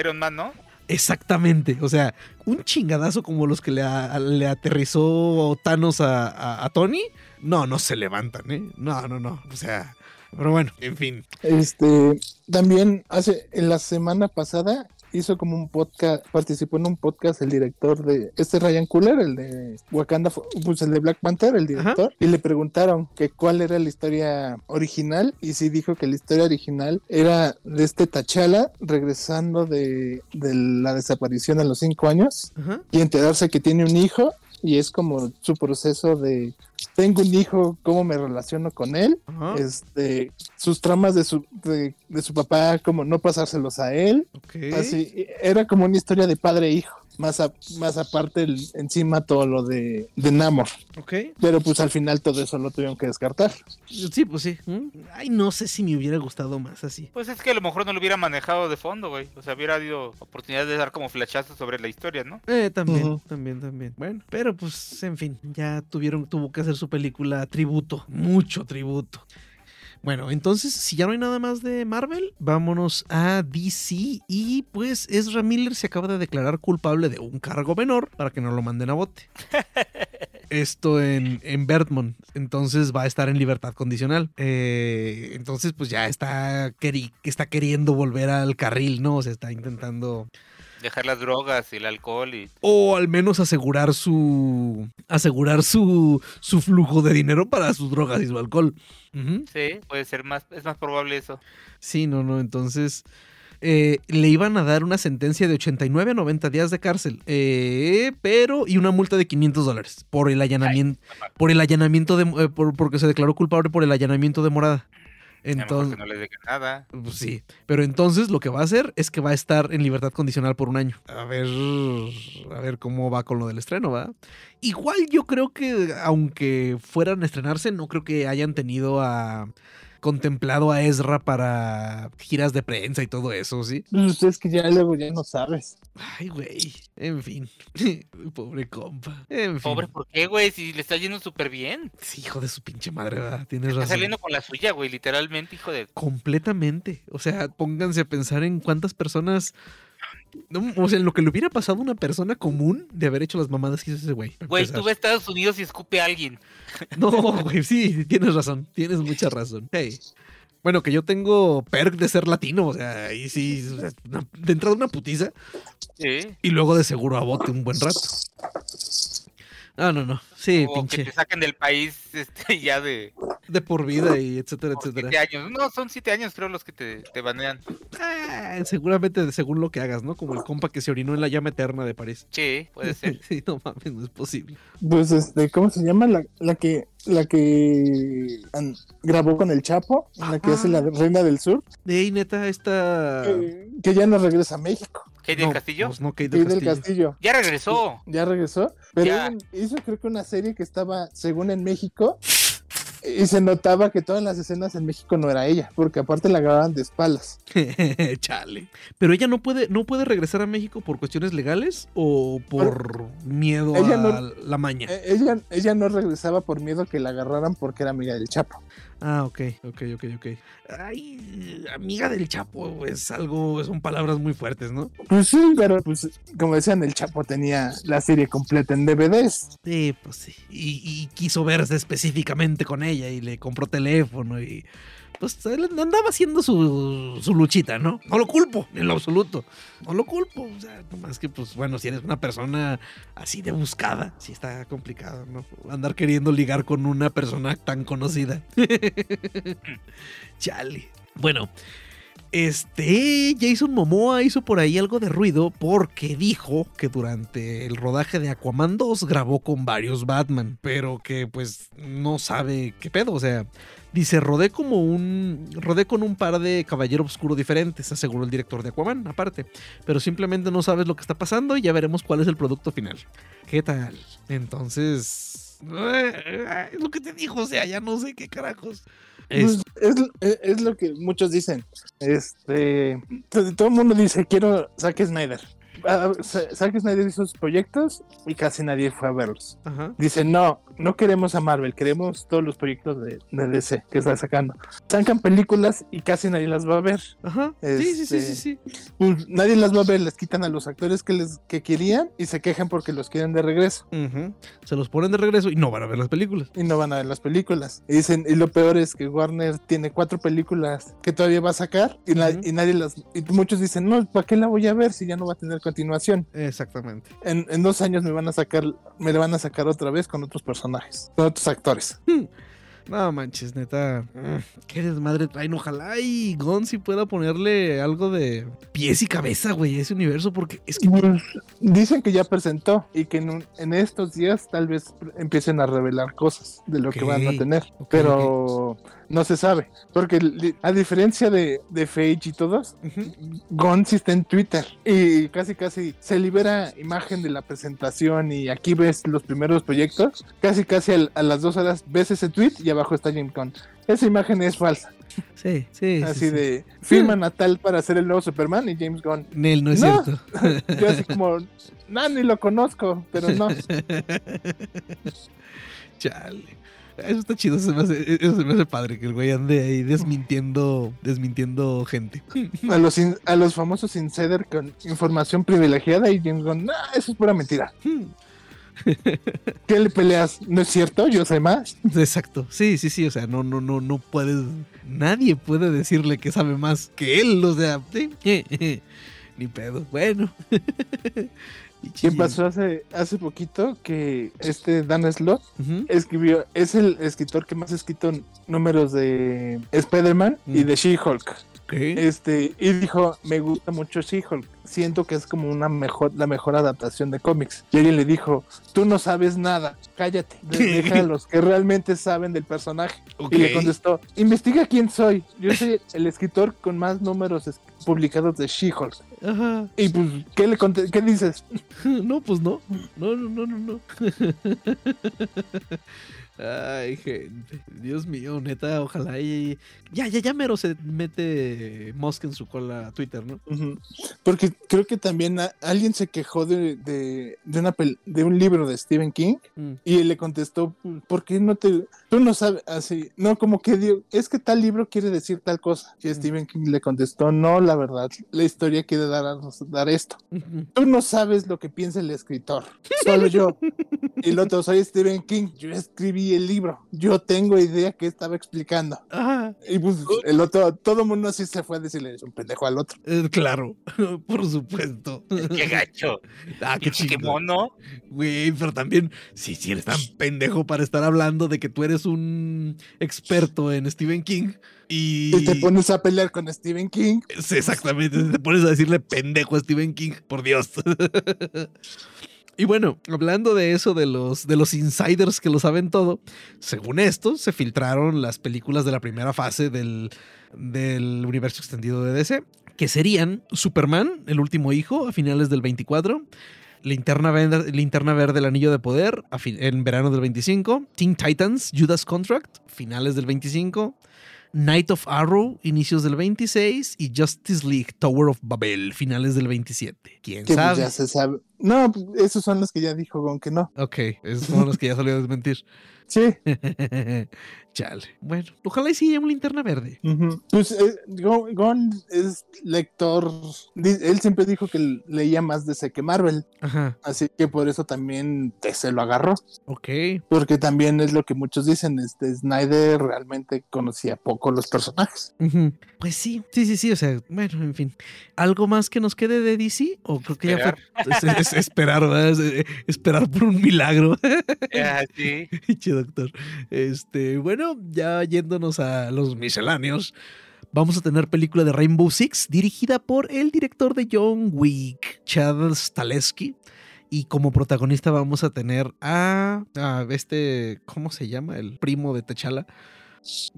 Iron Man, ¿no? Exactamente, o sea, un chingadazo como los que le, a- le aterrizó Thanos a, a- a Tony, no, no se levantan, ¿eh? No, no, no, o sea, pero bueno, en fin. Este, también hace, en la semana pasada hizo como un podcast, participó en un podcast el director de, este Ryan Cooler, el de Wakanda, pues el de Black Panther, el director, y le preguntaron que cuál era la historia original, y sí dijo que la historia original era de este T'Challa regresando de, de la desaparición a los cinco años, Ajá. y enterarse que tiene un hijo y es como su proceso de tengo un hijo, cómo me relaciono con él, Ajá. este, sus tramas de su, de, de su papá, como no pasárselos a él, así, era como una historia de padre e hijo, más, a- más aparte el- encima todo lo de, de Namor, Ok. pero pues al final todo eso lo tuvieron que descartar. Sí, pues sí. ¿Mm? Ay, no sé si me hubiera gustado más así. Pues es que a lo mejor no lo hubiera manejado de fondo, güey. O sea, hubiera habido oportunidad de dar como flechazos sobre la historia, ¿no? Eh, también, también, también. Bueno, pero pues, en fin, ya tuvieron, tuvo que hacer su película tributo, mucho tributo. Bueno, entonces, si ya no hay nada más de Marvel, vámonos a DC y pues Ezra Miller se acaba de declarar culpable de un cargo menor para que no lo manden a bote. Esto en, en Bertmont, entonces va a estar en libertad condicional. Eh, entonces, pues ya está, queri- está queriendo volver al carril, ¿no? Se está intentando Dejar las drogas y el alcohol y... o al menos asegurar su asegurar su, su flujo de dinero para sus drogas y su alcohol. Sí, puede ser más... Es más probable eso. Sí, no, no, entonces eh, le iban a dar una sentencia de 89 a 90 días de cárcel, eh, pero y una multa de 500 dólares por el allanamiento, por el allanamiento de, eh, por- porque se declaró culpable por el allanamiento de morada. A lo mejor Entonces, que no les dejen nada. Pues sí, pero entonces lo que va a hacer es que va a estar en libertad condicional por un año. A ver, a ver cómo va con lo del estreno, ¿va? Igual yo creo que aunque fueran a estrenarse, no creo que hayan tenido a contemplado a Ezra para giras de prensa y todo eso, ¿sí? Pues es que ya luego ya no sabes. Ay, güey. En fin. Pobre compa. En fin. Pobre, ¿por qué, güey? Si le está yendo súper bien. Sí, hijo de su pinche madre, ¿verdad? Tienes Está razón. saliendo con la suya, güey, literalmente, hijo de... Completamente. O sea, pónganse a pensar en cuántas personas. No, o sea, en lo que le hubiera pasado a una persona común de haber hecho las mamadas que hizo ese güey. Güey, tú ves a Estados Unidos y escupe a alguien. No, güey, sí, tienes razón. Tienes mucha razón. Hey. Bueno, que yo tengo perk de ser latino, o sea, ahí sí, o sea, una- de entrada una putiza Sí. y luego de seguro a bote un buen rato. No, no, no. Sí, o que te saquen del país este, ya de De por vida y etcétera, por etcétera. siete años. No, son siete años creo los que te, te banean. Ah, seguramente según lo que hagas, ¿no? Como el compa que se orinó en la llama eterna de París. Sí, puede ser. Sí, no mames, no es posible. Pues este, ¿cómo se llama? La, la que la que an- grabó con el Chapo, la que hace la Reina del Sur, Ey, neta, esta. eh, que ya no regresa a México. ¿Kate del No, Castillo? pues no, Kate Kate del del Castillo. Ya regresó. Ya regresó, pero Ya. hizo creo que una serie que estaba según en México y se notaba que todas las escenas en México no era ella, porque aparte la grababan de espaldas. Chale. Pero ella no puede, no puede regresar a México por cuestiones legales o por miedo ella a no- la maña. Eh, Ella, ella no regresaba por miedo que la agarraran porque era amiga del Chapo. Ah, ok, ok, ok, ok. Ay, amiga del Chapo, es algo, son palabras muy fuertes, ¿no? Pues sí, pero pues como decían, el Chapo tenía la serie completa en DVDs. Sí, pues sí. Y, y quiso verse específicamente con ella y le compró teléfono y pues él andaba haciendo su, su luchita, ¿no? No lo culpo, en lo absoluto. No lo culpo. O sea, nomás que pues bueno, si eres una persona así de buscada, sí está complicado, ¿no? Andar queriendo ligar con una persona tan conocida. Chale. Bueno. Este Jason Momoa hizo por ahí algo de ruido porque dijo que durante el rodaje de Aquaman 2 grabó con varios Batman, pero que pues no sabe qué pedo, o sea, dice, rodé como un rodé con un par de caballero oscuro diferentes, aseguró el director de Aquaman, aparte, pero simplemente no sabes lo que está pasando y ya veremos cuál es el producto final. ¿Qué tal? Entonces, eh, es lo que te dijo, o sea, ya no sé qué carajos. Es- Pues, es, es- es lo que muchos dicen. Este, to- todo el mundo dice, quiero Zack Snyder. Sa- Zack Snyder hizo sus proyectos y casi nadie fue a verlos. ajá. Dice, no, no queremos a Marvel, queremos todos los proyectos de, de DC que está sacando. Sacan películas y casi nadie las va a ver. Ajá. Sí, sí, sí, sí, Este, sí. Pues, nadie las va a ver, les quitan a los actores que les que querían y se quejan porque los quieren de regreso Ujú. Se los ponen de regreso y no van a ver las películas. y no van a ver las películas. Y dicen, y lo peor es que Warner tiene cuatro películas que todavía va a sacar y, na- Ujú. y nadie las y muchos dicen, "No, ¿para qué la voy a ver si ya no va a tener continuación?" Exactamente. En, en dos años me van a sacar me van a sacar otra vez con otros personajes, con otros actores. No manches, neta. mm, Qué desmadre traen. Ojalá y Gonzi pueda ponerle algo de pies y cabeza, güey, a ese universo, porque es que. Pues, dicen que ya presentó y que en, un- en estos días tal vez empiecen a revelar cosas de lo que van a tener, pero no se sabe, porque a diferencia de, de Feige y todos, Ujú. Gon sí está en Twitter y casi casi se libera imagen de la presentación y aquí ves los primeros proyectos, casi casi al- a las dos horas ves ese tweet y abajo está James Gunn. Esa imagen es falsa, Sí, sí. sí, así sí. de firma natal para ser el nuevo Superman y James Gunn. Nel, no es No. cierto. Yo así como, no, ni lo conozco, pero no. Chale. Eso está chido, se me hace, eso se me hace padre que el güey ande ahí desmintiendo, desmintiendo gente. A los, in- a los famosos insider con información privilegiada y James Gunn, no, eso es pura mentira. ¿Qué le peleas? ¿No es cierto? Yo sé más. Exacto. Sí, sí, sí. O sea, no, no, no, no puedes. Nadie puede decirle que sabe más que él. O sea, sí. Ni pedo. Bueno. ¿Qué pasó hace, hace poquito? Que este Dan Slott escribió, es el escritor que más ha escrito números de Spider-Man y Mm. de She-Hulk. Este, y dijo, me gusta mucho She-Hulk. Siento que es como una mejor, la mejor adaptación de cómics. Y alguien le dijo, tú no sabes nada, cállate. de- Deja a los que realmente saben del personaje. Y le contestó, investiga quién soy. Yo soy el escritor con más números publicados de She-Hulk. Ajá. Y pues, ¿qué le qué dices? No, pues no. No, no, no, no, no. Ay, gente. Dios mío, neta, ojalá y. Ya, ya, ya mero se mete Musk en su cola a Twitter, ¿no? Porque creo que también a- alguien se quejó de, de, de una de un libro de Stephen King Mm. y él le contestó, ¿por qué no te... Tú no sabes, así, no, como que dio, es que tal libro quiere decir tal cosa. Y Mm. Stephen King le contestó, no, la verdad, la historia quiere dar, a- dar esto. Tú no sabes lo que piensa el escritor, solo yo. Y el otro, soy Stephen King, yo escribí el libro, yo tengo idea que estaba explicando. Ajá. Y pues el otro, todo el mundo así se fue a decirle, es un pendejo al otro. Eh, claro, por supuesto. Qué gacho. Ah, qué Qué chido. mono. Güey, pero también, sí, sí, eres tan pendejo para estar hablando de que tú eres un experto en Stephen King y... Y te pones a pelear con Stephen King. Sí, exactamente, te pones a decirle pendejo a Stephen King, por Dios. Y bueno, hablando de eso, de los, de los insiders que lo saben todo, según esto, se filtraron las películas de la primera fase del, del universo extendido de DC, que serían Superman, el último hijo, a finales del 24, Linterna Verde, Linterna Verde el Anillo de Poder, en verano del 25, Teen Titans, Judas Contract, finales del 25, Night of Arrow, inicios del 26, y Justice League, Tower of Babel, finales del 27. ¿Quién Que pues, sabe? ya se sabe. No, pues, esos son los que ya dijo Gon que no. Ok, esos fueron los que ya salió a desmentir. Sí. Chale. Bueno, ojalá y sí haya una linterna verde. Pues eh, Gon, es lector. Él siempre dijo que leía más DC que Marvel. Ajá, Así que por eso también se lo agarró. ok. Porque también es lo que muchos dicen. Este Snyder realmente conocía poco los personajes. Pues sí, sí, sí, sí, o sea, bueno, en fin. ¿Algo más que nos quede de DC? O creo que ya fue es, es- esperar, ¿verdad? Es- eh, esperar por un milagro. Ah, sí. doctor. Este, bueno, ya yéndonos a los misceláneos, vamos a tener película de Rainbow Six dirigida por el director de John Wick, Chad Stahelski. Y como protagonista vamos a tener a, a este, ¿cómo se llama? El primo de T'Challa.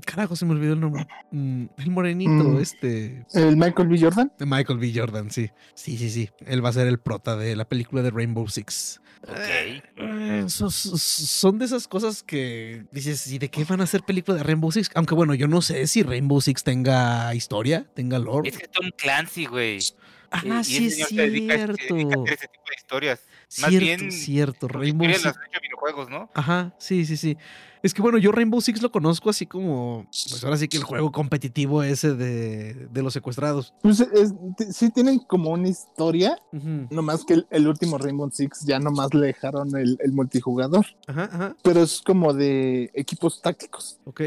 Carajo, se me olvidó el nombre. Mm, el morenito, Mm. este. El Michael B. Jordan. Michael B. Jordan, sí. Sí, sí, sí. Él va a ser el prota de la película de Rainbow Six. Ok. Eh, so- so- son de esas cosas que dices, ¿y de qué van a hacer película de Rainbow Six? Aunque bueno, yo no sé si Rainbow Six tenga historia, tenga lore. Es que Tom Clancy, güey. Ah, y sí, es se dedica- cierto. dedica a ese tipo de historias. más Cierto, bien, cierto. Rainbow Six. Videojuegos, ¿no? Ajá, sí, sí, sí. Es que bueno, yo Rainbow Six lo conozco así como, pues ahora sí que el juego competitivo ese de, de los secuestrados. Pues es- sí tienen como una historia. Ujú. No más que el, el último Rainbow Six ya nomás le dejaron el, el multijugador. Ajá, ajá. Pero es como de equipos tácticos. Ok.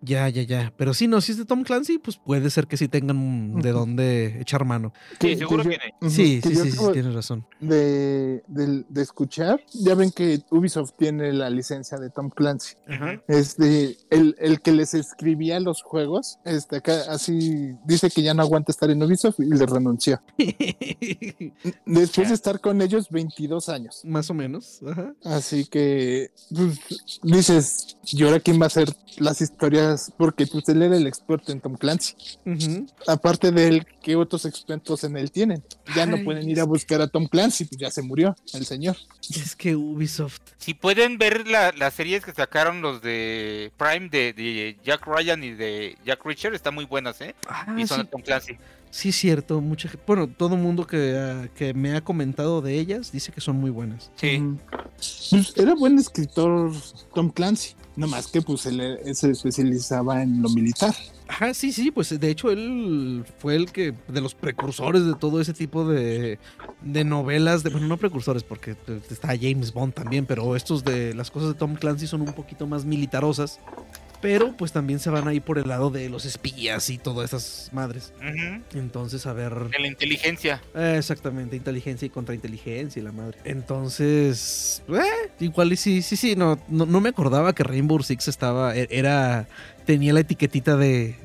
Ya, ya, ya. Pero sí, no, si es de Tom Clancy, pues puede ser que sí tengan de dónde echar mano. Sí, seguro que tiene. Sí, sí, sí, tienes razón. de, de- de escuchar, ya ven que Ubisoft tiene la licencia de Tom Clancy. Ajá. Este, el, el que les escribía los juegos, este, acá así dice que ya no aguanta estar en Ubisoft y le renunció. Después de estar con ellos 22 años. Más o menos. Ajá. Así que pues, dices, ¿y ahora quién va a hacer las historias? Porque pues él era el experto en Tom Clancy. Aparte de él, ¿qué otros expertos en él tienen? Ya no pueden ir a buscar a Tom Clancy, pues ya se murió el señor. Es que Ubisoft. Si pueden ver la- las series que sacaron los de Prime de, de Jack Ryan y de Jack Reacher, están muy buenas, ¿eh? Ah, y son sí, de Tom Clancy. sí, cierto. Mucha, bueno, todo mundo que, ah, que me ha comentado de ellas dice que son muy buenas. Sí. Era buen escritor Tom Clancy, nomás que pues él, él se especializaba en lo militar. Ajá, sí, sí, pues de hecho él fue el que, de los precursores de todo ese tipo de, de novelas, de, bueno, no precursores porque está James Bond también, pero estos de las cosas de Tom Clancy son un poquito más militarosas, pero pues también se van ahí por el lado de los espías y todas esas madres. Entonces, a ver... De la inteligencia. Eh, Exactamente, inteligencia y contrainteligencia y la madre. Entonces, eh, igual y sí, sí, sí, no, no, no me acordaba que Rainbow Six estaba, e- era, tenía la etiquetita de,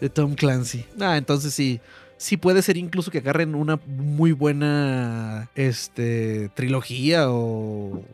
de Tom Clancy. Ah, entonces sí, sí puede ser incluso que agarren una muy buena, este, trilogía o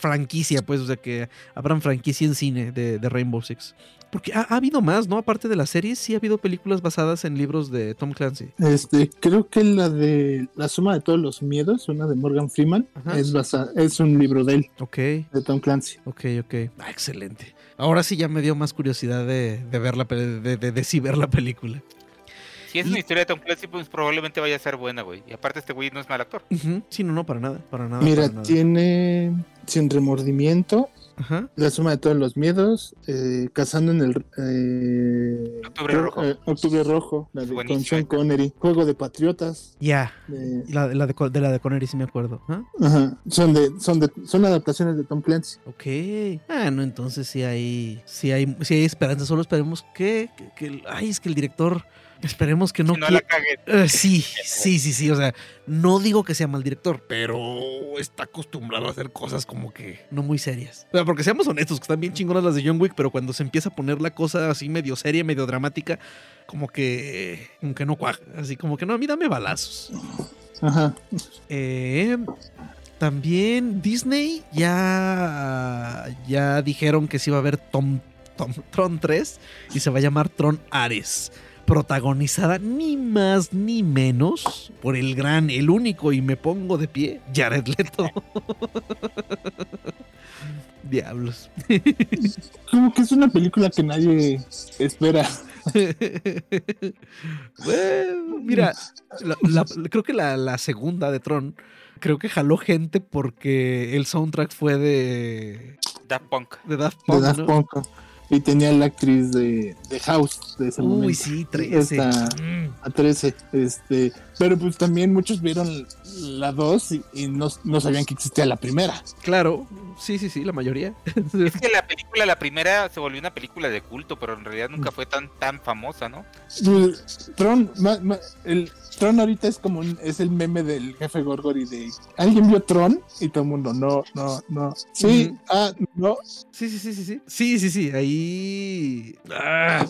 franquicia, pues, o sea, que abran franquicia en cine de, de Rainbow Six. Porque ha, ha habido más, ¿no? Aparte de la serie, sí ha habido películas basadas en libros de Tom Clancy. Este, creo que la de La suma de todos los miedos, una de Morgan Freeman, Ajá. es basa- es un libro de él, Ok. de Tom Clancy. Ok, ok. Ah, excelente. Ahora sí ya me dio más curiosidad de, de ver la de, de, de sí ver la película. Si es Y- una historia de Tom Clancy, pues probablemente vaya a ser buena, güey. Y aparte este güey no es mal actor. Ujú. Sí, no, no, para nada, para nada. Mira, para nada. tiene Sin remordimiento, Ajá. La suma de todos los miedos, eh, Cazando en el... eh, Octubre Rojo. eh, Octubre Rojo, la de, con. Sean Connery, Juego de Patriotas. Ya. de- La, la de, la de Connery sí me acuerdo. ¿Ah? ajá, son, de, son, de, son adaptaciones de Tom Clancy. Ok. Ah, no, entonces sí hay, sí hay, sí hay esperanza. Solo esperemos que, que, ay, es que el director, esperemos que no. si no la cague. Eh, sí, sí, sí, sí. O sea, no digo que sea mal director, pero está acostumbrado a hacer cosas como que no muy serias. O sea, porque seamos honestos, que están bien chingonas las de John Wick, pero cuando se empieza a poner la cosa así medio seria, medio dramática, como que, como que no cuaja. Así como que no, a mí dame balazos. Ajá. Eh, también Disney ya, ya dijeron que sí va a haber Tom, Tom- Tron 3 y se va a llamar Tron Ares. Protagonizada ni más ni menos por el gran, el único y me pongo de pie, Jared Leto. Diablos. Como que es una película que nadie espera. Bueno, mira, la- la- creo que la, la segunda de Tron, creo que jaló gente porque el soundtrack fue de, Daft Punk. de Daft de Punk. Daft ¿no? Punk. Y tenía la actriz de, de House de ese Uy, momento. sí, 13. Esta- Mm. A 13. Este, pero pues también muchos vieron la 2 y, y no, no sabían que existía la primera. Claro, sí, sí, sí, la mayoría. Es que la película, la primera, se volvió una película de culto, pero en realidad nunca fue tan tan famosa, ¿no? Pues, Tron, ma- ma- el Tron ahorita es como un- es el meme del jefe Gorgori de ¿Alguien vio Tron? Y todo el mundo, no, no, no. Sí, Ujú. ah, no. Sí, sí, sí, sí, sí. Sí, sí, sí, ahí... Ah.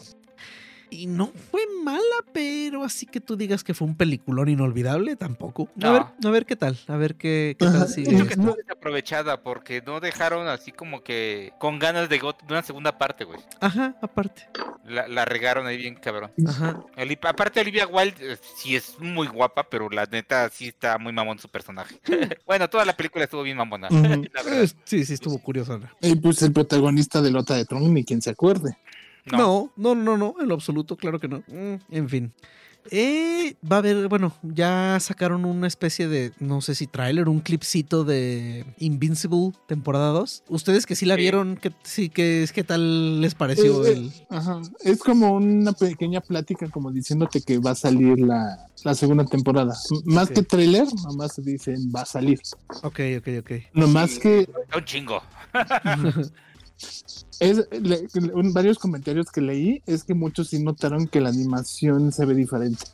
Y no fue mala, pero así que tú digas que fue un peliculón inolvidable, tampoco. A No. ver, a ver qué tal, a ver qué, qué tal si... Siento que Eh, estuvo no. desaprovechada porque no dejaron así como que con ganas de, de una segunda parte, güey. Ajá, aparte. La, la regaron ahí bien cabrón. Ajá. Aparte Olivia Wilde eh, sí es muy guapa, pero la neta sí está muy mamón su personaje. bueno, toda la película estuvo bien mamona. La. Eh, Sí, sí, estuvo curiosa. Y pues el protagonista de Lota de Tron, ni quien se acuerde. No. No, no, no, no, en lo absoluto, claro que no. Mm, en fin. Eh, va a haber, bueno, ya sacaron una especie de, no sé si tráiler, un clipcito de Invincible temporada 2. Ustedes que sí la vieron, ¿qué, sí, qué, ¿qué tal les pareció Eh, eh, el...? Ajá. Es como una pequeña plática como diciéndote que va a salir la, la segunda temporada. M- Más que trailer, nomás dicen va a salir. Ok, ok, ok. Nomás Sí. que un chingo. es, le- le- un- varios comentarios que leí es que muchos sí notaron que la animación se ve diferente.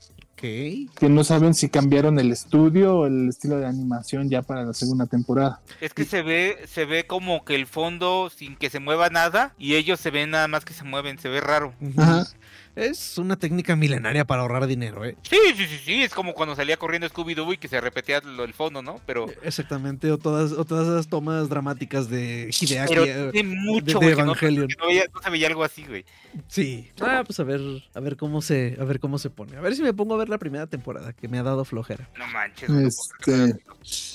Que no saben si cambiaron el estudio o el estilo de animación ya para la segunda temporada. Es que se ve, se ve como que el fondo sin que se mueva nada y ellos se ven nada más que se mueven, se ve raro. Ajá. Es una técnica milenaria para ahorrar dinero, ¿eh? Sí, sí, sí, sí, es como cuando salía corriendo Scooby-Doo y que se repetía lo- el fondo, ¿no? Pero, Exactamente, o todas, o todas esas tomas dramáticas de Hideaki. pero eh, tiene mucho, de no, Evangelion. no veía- no se veía algo así, güey. Sí. Ah, pues a ver, a ver cómo se, a ver cómo se pone. A ver si me pongo a ver la primera temporada, que me ha dado flojera. No manches. no. Este,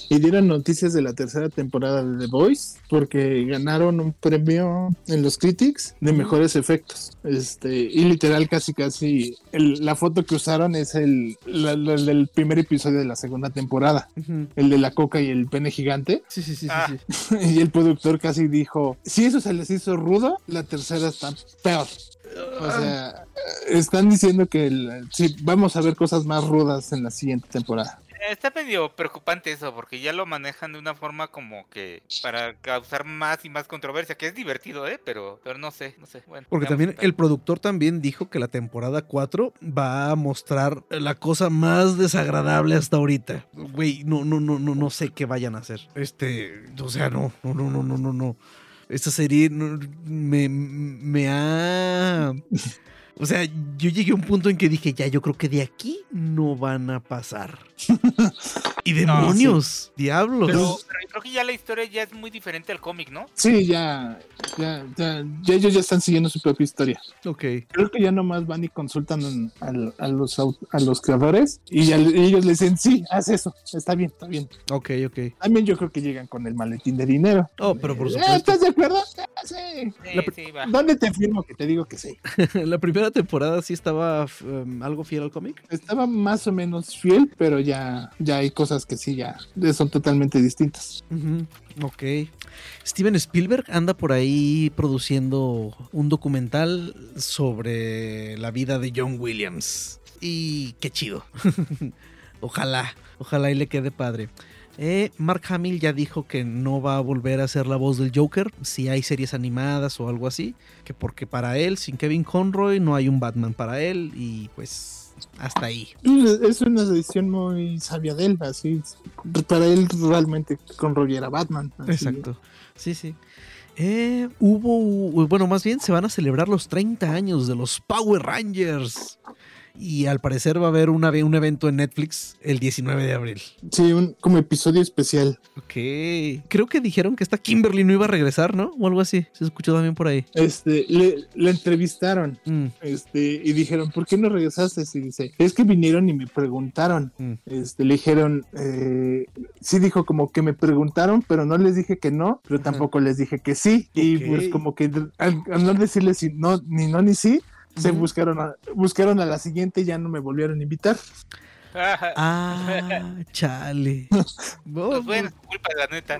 y dieron noticias de la tercera temporada de The Voice porque ganaron un premio en los Critics de mejores efectos. Este, y literal casi casi el- la foto que usaron es el, la- la- el del primer episodio de la segunda temporada, el de la coca y el pene gigante. Sí, sí, sí, sí, Ah. sí. Y el productor casi dijo, si eso se les hizo rudo, la tercera está peor. O sea, están diciendo que el- sí, vamos a ver cosas más rudas en la siguiente temporada. Está medio preocupante eso, porque ya lo manejan de una forma como que para causar más y más controversia, que es divertido, ¿eh? Pero, pero no sé, no sé. Bueno, Porque también el productor también dijo que la temporada 4 va a mostrar la cosa más desagradable hasta ahorita. Güey, no, no, no, no, no sé qué vayan a hacer. Este, o sea, no, no, no, no, no, no, no. Esta serie me, me ha... O sea, yo llegué a un punto en que dije, ya, yo creo que de aquí no van a pasar. y demonios, diablos. Pero, pero creo que ya la historia ya es muy diferente al cómic, ¿no? Sí, ya, ya, ya, ya ellos ya están siguiendo su propia historia. Ok. Creo que ya nomás van y consultan en- al- a, los, a los creadores y, ya le- ellos les dicen, sí, haz eso, está bien, está bien. Ok, ok. También yo creo que llegan con el maletín de dinero. Oh, pero por Eh, supuesto. ¿Estás de acuerdo? Ah, sí. Sí, sí, va. ¿Dónde te firmo que te digo que sí? la primera temporada sí estaba em, algo fiel al cómic. Estaba más o menos fiel, pero ya, ya hay cosas que sí, ya son totalmente distintas. Ujú, Ok. Steven Spielberg anda por ahí produciendo un documental sobre la vida de John Williams. Y qué chido. ojalá, ojalá y le quede padre. Eh, Mark Hamill ya dijo que no va a volver a ser la voz del Joker si hay series animadas o algo así. Que porque para él, sin Kevin Conroy, no hay un Batman para él. Y pues hasta ahí. Es una decisión muy sabia de él, así. Para él realmente Conroy era Batman. así. Exacto. Sí, sí. Eh, hubo, bueno, más bien se van a celebrar los 30 años de los Power Rangers. Y al parecer va a haber una, un evento en Netflix el 19 de abril. Sí, un, como episodio especial. Ok. Creo que dijeron que esta Kimberly no iba a regresar, ¿no? O algo así. Se escuchó también por ahí. Este, le, le entrevistaron. Mm, Este, y dijeron, ¿por qué no regresaste? Y dice, es que vinieron y me preguntaron. mm. Este, le dijeron, eh, sí dijo como que me preguntaron, pero no les dije que no, pero Ajá. tampoco les dije que sí. Y pues como que al, al no decirles si no, ni no ni sí, se buscaron a, buscaron a la siguiente y ya no me volvieron a invitar. Ah, chale. Pues bueno, culpa de la neta.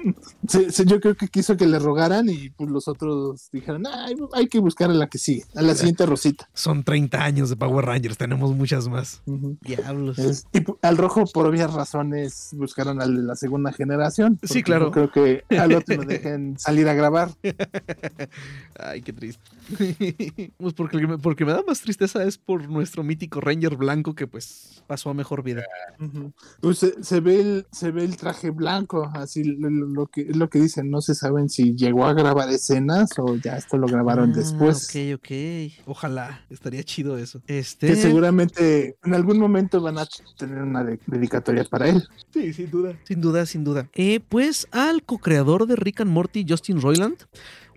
Yo creo que quiso que le rogaran y pues los otros dijeron, "Ay, hay que buscar a la que sigue, a la siguiente Rosita. Son 30 años de Power Rangers. Tenemos muchas más. Ujú. Diablos. Es- y al rojo, por obvias razones, buscaron al de la segunda generación. Sí, claro. creo que al otro lo dejen salir a grabar. Ay, qué triste. pues porque, me- porque me da más tristeza es por nuestro mítico Ranger blanco que pues pasó a mejor vida. Pues se, se ve el, se ve el traje blanco, así lo, lo- lo que es lo que dicen. No se saben si llegó a grabar escenas o ya esto lo grabaron Ah, después. Ok, ok. Ojalá. Estaría chido eso. Este. Que seguramente en algún momento van a tener una de- dedicatoria para él. Sí, sin duda. Sin duda, sin duda. Eh, pues al co-creador de Rick and Morty, Justin Roiland,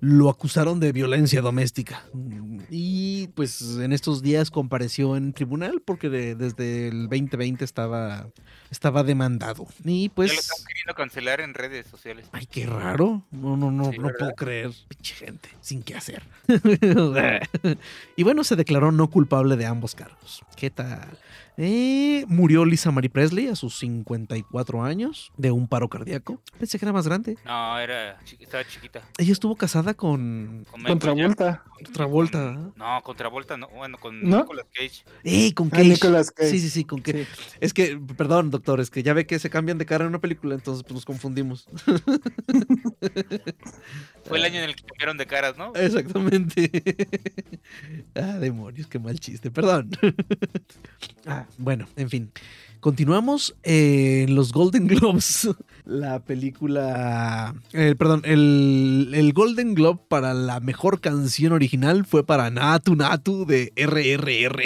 lo acusaron de violencia doméstica. Y pues en estos días compareció en tribunal porque de- desde el 2020 estaba, estaba demandado. Y Ya pues... lo están queriendo cancelar en redes sociales. Ay, qué raro. No, no, no, Sí, no ¿verdad? puedo creer. Pinche gente, sin qué hacer. y bueno, se declaró no culpable de ambos cargos. ¿Qué tal? Eh, murió Lisa Marie Presley a sus 54 años de un paro cardíaco. Pensé que era más grande. No, era estaba chiquita. Ella estuvo casada con Con Michael Contravuelta. Jackson. Travolta. ¿verdad? No, con Travolta, no. Bueno, con ¿No? Nicolas Cage. ¡Ey! Con Ah, Cage. Nicolas Cage. Sí, sí, sí, con Cage. Sí. Es que, perdón, doctor, es que ya ve que se cambian de cara en una película, entonces pues, nos confundimos. Fue el año en el que cambiaron de caras, ¿no? Exactamente. ah, demonios, qué mal chiste, perdón. ah, bueno, en fin. Continuamos en los Golden Globes. La película. eh, perdón, el, el Golden Globe para la mejor canción original fue para Natu Natu de RRR.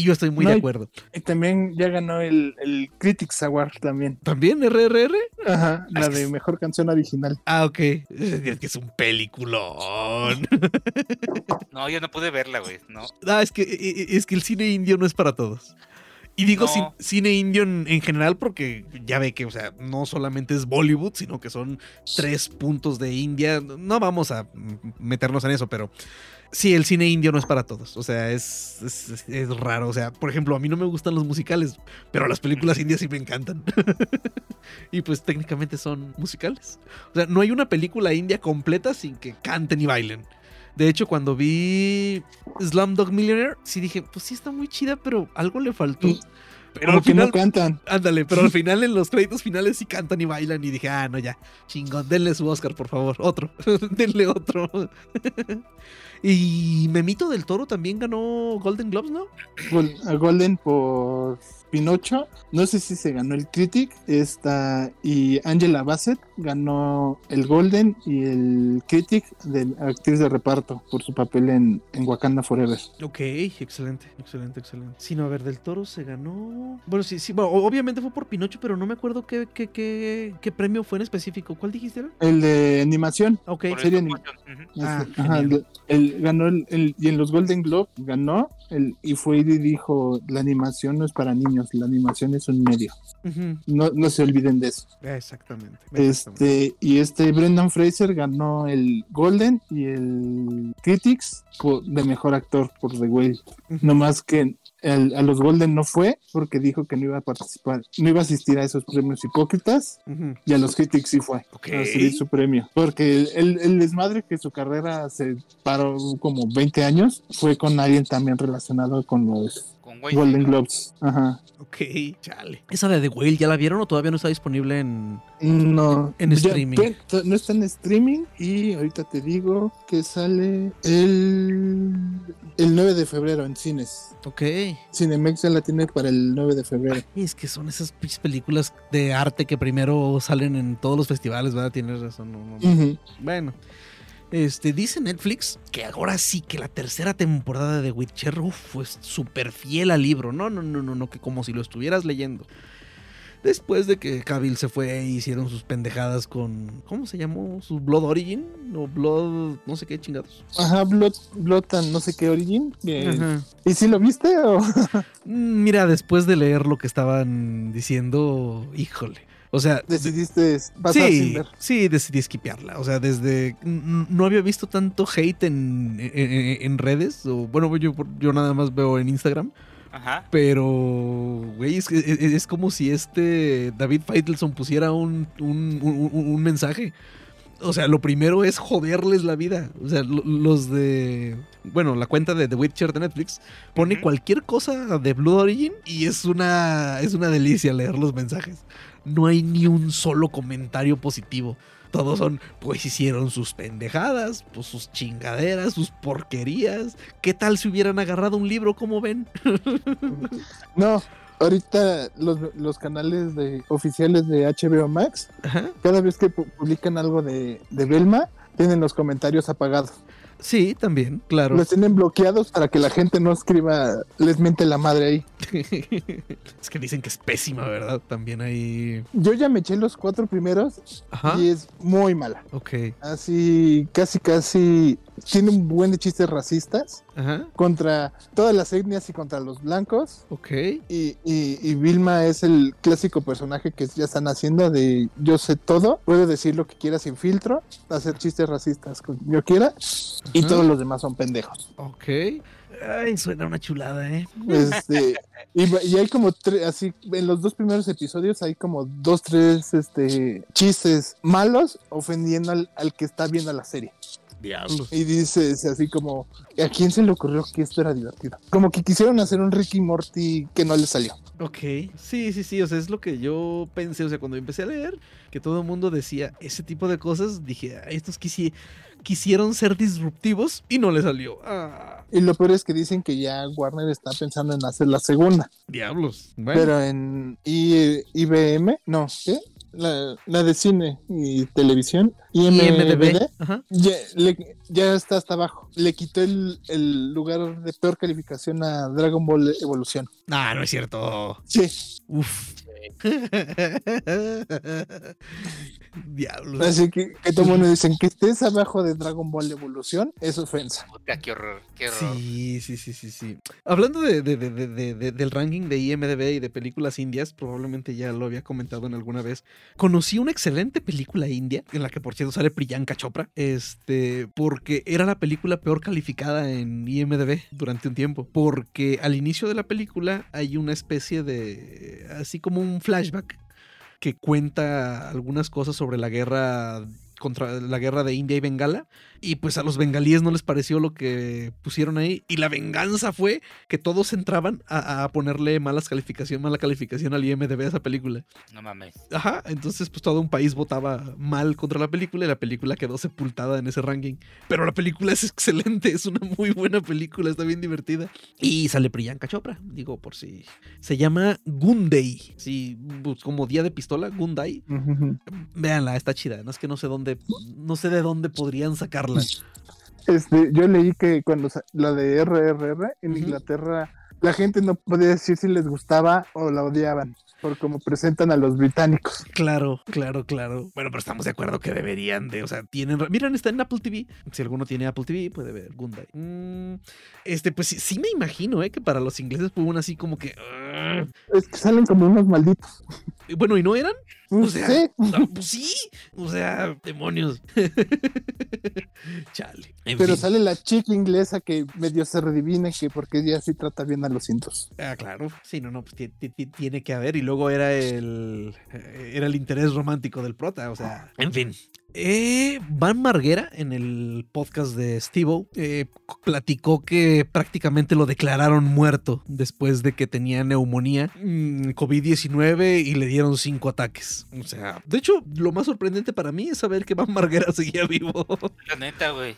Y yo estoy muy No, de acuerdo. Y también ya ganó el, el Critics Award también. ¿También RRR? Ajá, la Es que de mejor canción original. Ah, ok. Es que es un peliculón. No, yo no pude verla, güey. No. Ah, es que, e- e- es que el cine indio no es para todos. Y digo No. cin- cine indio en, en general porque ya ve que, o sea, no solamente es Bollywood, sino que son tres puntos de India. No vamos a meternos en eso, pero sí, el cine indio no es para todos. O sea, es, es, raro. O sea, por ejemplo, a mí no me gustan los musicales, pero las películas indias sí me encantan. y pues técnicamente son musicales. O sea, no hay una película india completa sin que canten y bailen. De hecho, cuando vi Slumdog Millionaire, sí dije, pues sí está muy chida, pero algo le faltó. Pero al que final, no cantan. ándale, pero al final en los créditos finales sí cantan y bailan y dije, ah, no, ya, chingón, denle su Oscar, por favor, otro, denle otro. y Memito del Toro también ganó Golden Globes, ¿no? Golden por Pinocho. No sé si se ganó el Critic. Esta, y Angela Bassett ganó el Golden y el Critic de actriz de reparto por su papel en, en Wakanda Forever. Ok, excelente, excelente, excelente. Sí, no, a ver, del Toro se ganó. Bueno, sí, sí, bueno, obviamente fue por Pinocho, pero no me acuerdo qué, qué, qué, qué premio fue en específico. ¿Cuál dijiste era? El de animación. Ok, serie stop anim- motion, ujú. Ah, Este, ajá, el- ganó el, el- y en los Golden Globe ganó el, y fue y dijo la animación no es para niños, la animación es un medio. No, no se olviden de eso. exactamente. exactamente. Este, y este Brendan Fraser ganó el Golden y el Critics por- de mejor actor por The Whale. Ujú. No más que el- a los Golden no fue porque dijo que no iba a participar, no iba a asistir a esos premios hipócritas Ujú. y a los Critics sí fue a recibir su premio. Porque el, el- el desmadre que su carrera se paró como 20 años fue con alguien también relacionado con los Con Wayne, Golden. Globes. Ajá. Ok, chale. ¿Esa de The Whale ya la vieron o todavía no está disponible en. No, En ya- streaming. to- no está en streaming y ahorita te digo que sale el, el 9 de febrero en cines. Ok. Cinemex ya la tiene para el 9 de febrero. Y es que son esas películas de arte que primero salen en todos los festivales, ¿verdad? Tienes razón. no, no, no. Ujú. Bueno. Este, dice Netflix que ahora sí que la tercera temporada de Witcher es súper fiel al libro. No, no, no, no, no, que como si lo estuvieras leyendo. Después de que Cavill se fue e hicieron sus pendejadas con. ¿Cómo se llamó? ¿Su Blood Origin? O Blood. no sé qué chingados. Ajá, Blood, Blood and no sé qué origin. ¿Y si lo viste o...? Mm, Mira, después de leer lo que estaban diciendo, híjole. O sea, decidiste pasar sin sí, ver? sí, decidí esquipearla. O sea, desde. No había visto tanto hate en, en- en- en redes. O, bueno, yo, yo nada más veo en Instagram. Ajá. Pero, güey, es, que- es, es como si este David Feitelson pusiera un, un, un- un- un mensaje. O sea, lo primero es joderles la vida. O sea, lo- los de. Bueno, la cuenta de The Witcher de Netflix pone cualquier cosa de Blue Origin y es una, es una delicia leer los mensajes. No hay ni un solo comentario positivo. Todos son, pues hicieron sus pendejadas, pues sus chingaderas, sus porquerías. ¿Qué tal si hubieran agarrado un libro, como ven? No, ahorita los, los canales de, oficiales de HBO Max, Ajá. cada vez que pu- publican algo de, de Belma, tienen los comentarios apagados. Sí, también, claro. Los tienen bloqueados para que la gente no escriba, les miente la madre ahí. es que dicen que es pésima, ¿verdad? También hay. Yo ya me eché los cuatro primeros Ajá. y es muy mala. Ok. Así, casi, casi, tiene un buen de chistes racistas Ajá. contra todas las etnias y contra los blancos. Ok. Y, y, y Vilma es el clásico personaje que ya están haciendo de yo sé todo, puedo decir lo que quiera sin filtro, hacer chistes racistas con yo quiera, y todos los demás son pendejos. Ok. Ay, suena una chulada, ¿eh? Este, y, hay como tres, así, en los dos primeros episodios hay como dos, tres este, chistes malos ofendiendo al, al que está viendo la serie. Diablos. Y dices así como, ¿a quién se le ocurrió que esto era divertido? Como que quisieron hacer un Ricky Morty que no le salió. Ok, sí, sí, sí, o sea, es lo que yo pensé, o sea, cuando empecé a leer, que todo el mundo decía ese tipo de cosas, dije, "Ay, estos quisi- quisieron ser disruptivos y no le salió. Ah, Y lo peor es que dicen que ya Warner está pensando en hacer la segunda. diablos. Bueno, Pero en I- IBM, no, ¿qué? La, la de cine y televisión, IMDB, ya, le- ya está hasta abajo. Le quitó el, el lugar de peor calificación a Dragon Ball Evolución. Ah, no es cierto. Sí, Uf. Diablos. así que, que todo mundo dicen que estés abajo de Dragon Ball Evolución es ofensa. Puta, qué horror, qué horror. Sí, sí, sí, sí, sí. Hablando de, de- de- de- de- de- del ranking de IMDB y de películas indias, probablemente ya lo había comentado en alguna vez. Conocí una excelente película india, en la que por cierto sale Priyanka Chopra, este, porque era la película peor calificada en IMDB durante un tiempo. Porque al inicio de la película hay una especie de, así como un flashback que cuenta algunas cosas sobre la guerra contra la guerra de India y Bengala y pues a los bengalíes no les pareció lo que pusieron ahí y la venganza fue que todos entraban a, a ponerle malas calificación, mala calificación al IMDb a esa película. No mames. Ajá, entonces pues todo un país votaba mal contra la película y la película quedó sepultada en ese ranking. Pero la película es excelente, es una muy buena película, está bien divertida. Y sale Priyanka Chopra, digo por si... Se llama Gunday, sí, pues, como día de pistola, Gunday. Ujú. Véanla, está chida, no es que no sé dónde, no sé de dónde podrían sacarla. Este, yo leí que cuando la de RRR en Ujú. Inglaterra, la gente no podía decir si les gustaba o la odiaban, por cómo presentan a los británicos. Claro, claro, claro. Bueno, pero estamos de acuerdo que deberían de, o sea, tienen, miren, está en Apple TV. Si alguno tiene Apple TV, puede ver Gundai. Mm, este, pues sí, sí me imagino, ¿eh? Que para los ingleses fue una así como que... Es que salen como unos malditos. Bueno, ¿y no eran? O sea, sí, pues sí. O sea, demonios. Chale. En pero fin. sale la chica inglesa que medio se redivina que porque ella sí trata bien a los indios. Ah, claro. Sí, no, no, pues ti- ti- ti- tiene que haber. Y luego era el. eh, Era el interés romántico del prota. O sea. En fin. Eh, Van Marguera, en el podcast de Steve platicó que prácticamente lo declararon muerto después de que tenía neumonía, mm, COVID-19 y le dieron cinco ataques. O sea, de hecho, lo más sorprendente para mí es saber que Van Marguera seguía vivo. La neta, güey.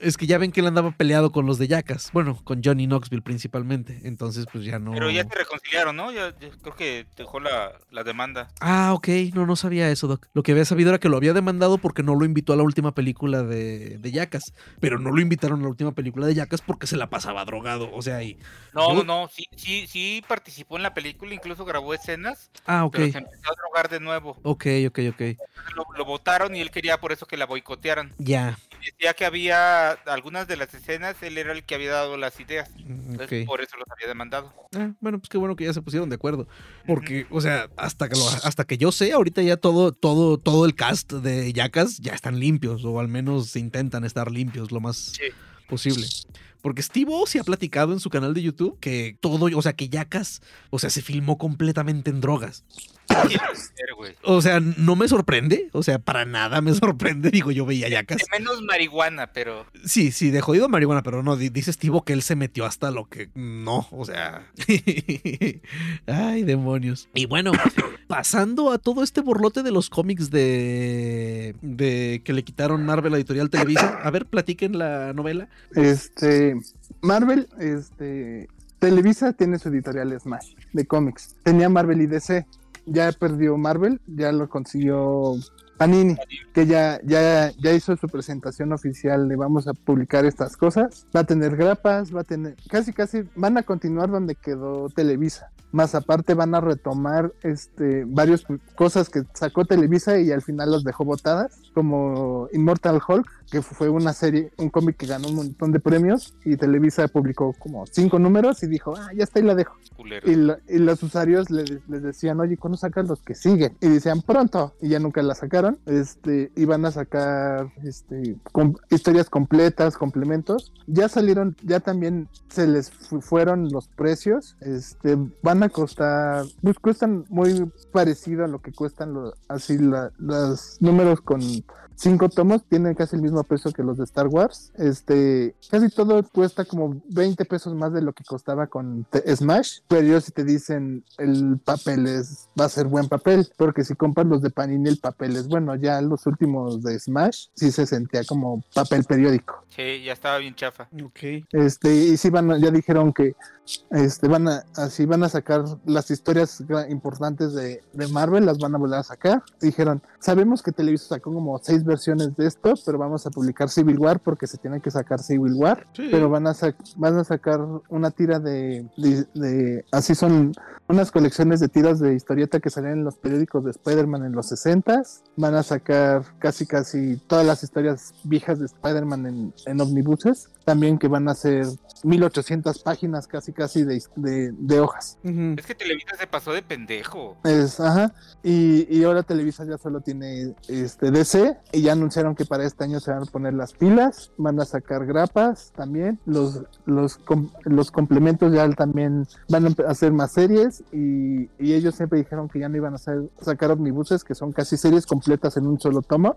Es que ya ven que él andaba peleado con los de Yacas. Bueno, con Johnny Knoxville principalmente. Entonces, pues ya no. Pero ya se reconciliaron, ¿no? Ya, ya creo que dejó la, la demanda. Ah, ok. No, no sabía eso, Doc. Lo que había sabido era que lo había demandado porque no lo invitó a la última película de, de Yacas. Pero no lo invitaron a la última película de Yacas porque se la pasaba drogado. O sea, y. No, no, sí, sí, sí participó en la película, incluso grabó escenas, Ah, ok. pero se empezó a drogar de nuevo. Ok, ok, ok. Lo, lo votaron y él quería por eso que la boicotearan. Ya. Decía que había algunas de las escenas, él era el que había dado las ideas. Entonces, por eso los había demandado. Ah, bueno, pues qué bueno que ya se pusieron de acuerdo. Porque, o sea, hasta que, lo- hasta que yo sé, ahorita ya todo, todo, todo el cast de Yacas ya están limpios, o al menos intentan estar limpios lo más Sí. posible. Porque Steve O se ha platicado en su canal de YouTube que todo, o sea, que Yacas, o sea, se filmó completamente en drogas. Quiere ser, güey. O sea, no me sorprende, o sea, para nada me sorprende, digo, yo veía Yacas. De menos marihuana, pero Sí, sí, de jodido marihuana, pero no, di- dice Steve que él se metió hasta lo que no, o sea. Ay, demonios. Y bueno, pasando a todo este borlote de los cómics de, de que le quitaron Marvel a Editorial Televisa, a ver, platiquen la novela. Este, Marvel, este, Televisa tiene su editorial Smash de cómics. Tenía Marvel y DC. Ya perdió Marvel, ya lo consiguió Panini, que ya, ya, ya hizo su presentación oficial de vamos a publicar estas cosas. Va a tener grapas, va a tener, casi casi van a continuar donde quedó Televisa. Más aparte van a retomar este varias cosas que sacó Televisa y al final las dejó botadas, como Immortal Hulk, que fue una serie, un cómic que ganó un montón de premios y Televisa publicó como cinco números y dijo, ah, ya está y la dejo. Y, los usuarios le- les decían, oye, ¿cuándo sacan los que siguen? Y decían, pronto. Y ya nunca la sacaron. Este, y van a sacar este, com- historias completas, complementos. Ya salieron, ya también se les fu- fueron los precios. Este, van van a costar, pues cuestan muy parecido a lo que cuestan los, así la- los números con cinco tomos, tienen casi el mismo peso que los de Star Wars. Este, casi todo cuesta como 20 pesos más de lo que costaba con Smash, pero ellos si te dicen el papel es, va a ser buen papel, porque si compras los de Panini el papel es bueno, ya los últimos de Smash sí se sentía como papel periódico. Sí, ya estaba bien chafa. Ok. Este, y sí van ya dijeron que este van a así van a sacar las historias importantes de, de Marvel, las van a volver a sacar. Dijeron, sabemos que Televisa sacó como seis versiones de esto, pero vamos a publicar Civil War porque se tiene que sacar Civil War. Sí. Pero van a van a sacar una tira de, de, de- así son unas colecciones de tiras de historieta que salían en los periódicos de Spider-Man en los 60 Van a sacar casi casi todas las historias viejas de Spider-Man en, en omnibuses. También que van a ser 1800 páginas casi casi de, de, de hojas. Es que Televisa se pasó de pendejo. Es, ajá. Y, y ahora Televisa ya solo tiene este DC y ya anunciaron que para este año se van a poner las pilas, van a sacar grapas también, los los com- los complementos ya también van a hacer más series y, y ellos siempre dijeron que ya no iban a hacer, sacar omnibuses que son casi series completas en un solo tomo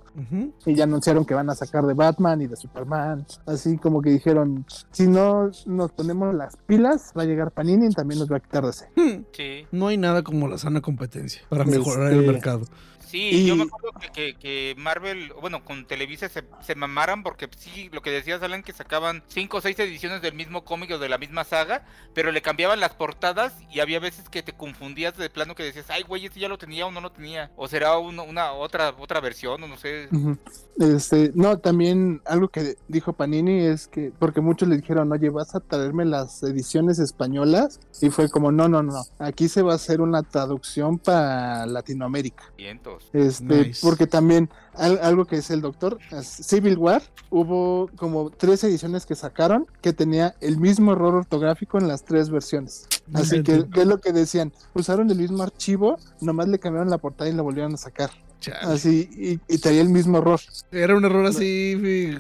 y ya anunciaron que van a sacar de Batman y de Superman, así como que dijeron si no nos ponemos las pilas va a llegar Panini y también nos va a quitar DC. Hmm. Sí. No hay nada como la sana competencia para Este- mejorar el mercado. Sí, Y- yo me acuerdo que, que, que Marvel, bueno, con Televisa se, se mamaran porque sí, lo que decías, Alan, que sacaban cinco o seis ediciones del mismo cómic o de la misma saga, pero le cambiaban las portadas y había veces que te confundías de plano que decías, ay, güey, este ya lo tenía o no lo tenía, o será una, una otra otra versión o no sé. Este, no, también algo que dijo Panini es que, porque muchos le dijeron, oye, vas a traerme las ediciones españolas, y fue como, no, no, no, aquí se va a hacer una traducción para Latinoamérica. Vientos. Este, Nice. porque también al- algo que es el doctor, Civil War, hubo como tres ediciones que sacaron que tenía el mismo error ortográfico en las tres versiones. Así que. ¿qué es lo que decían? Usaron el mismo archivo, nomás le cambiaron la portada y lo volvieron a sacar. Chale. Así, y, y traía el mismo error. Era un error así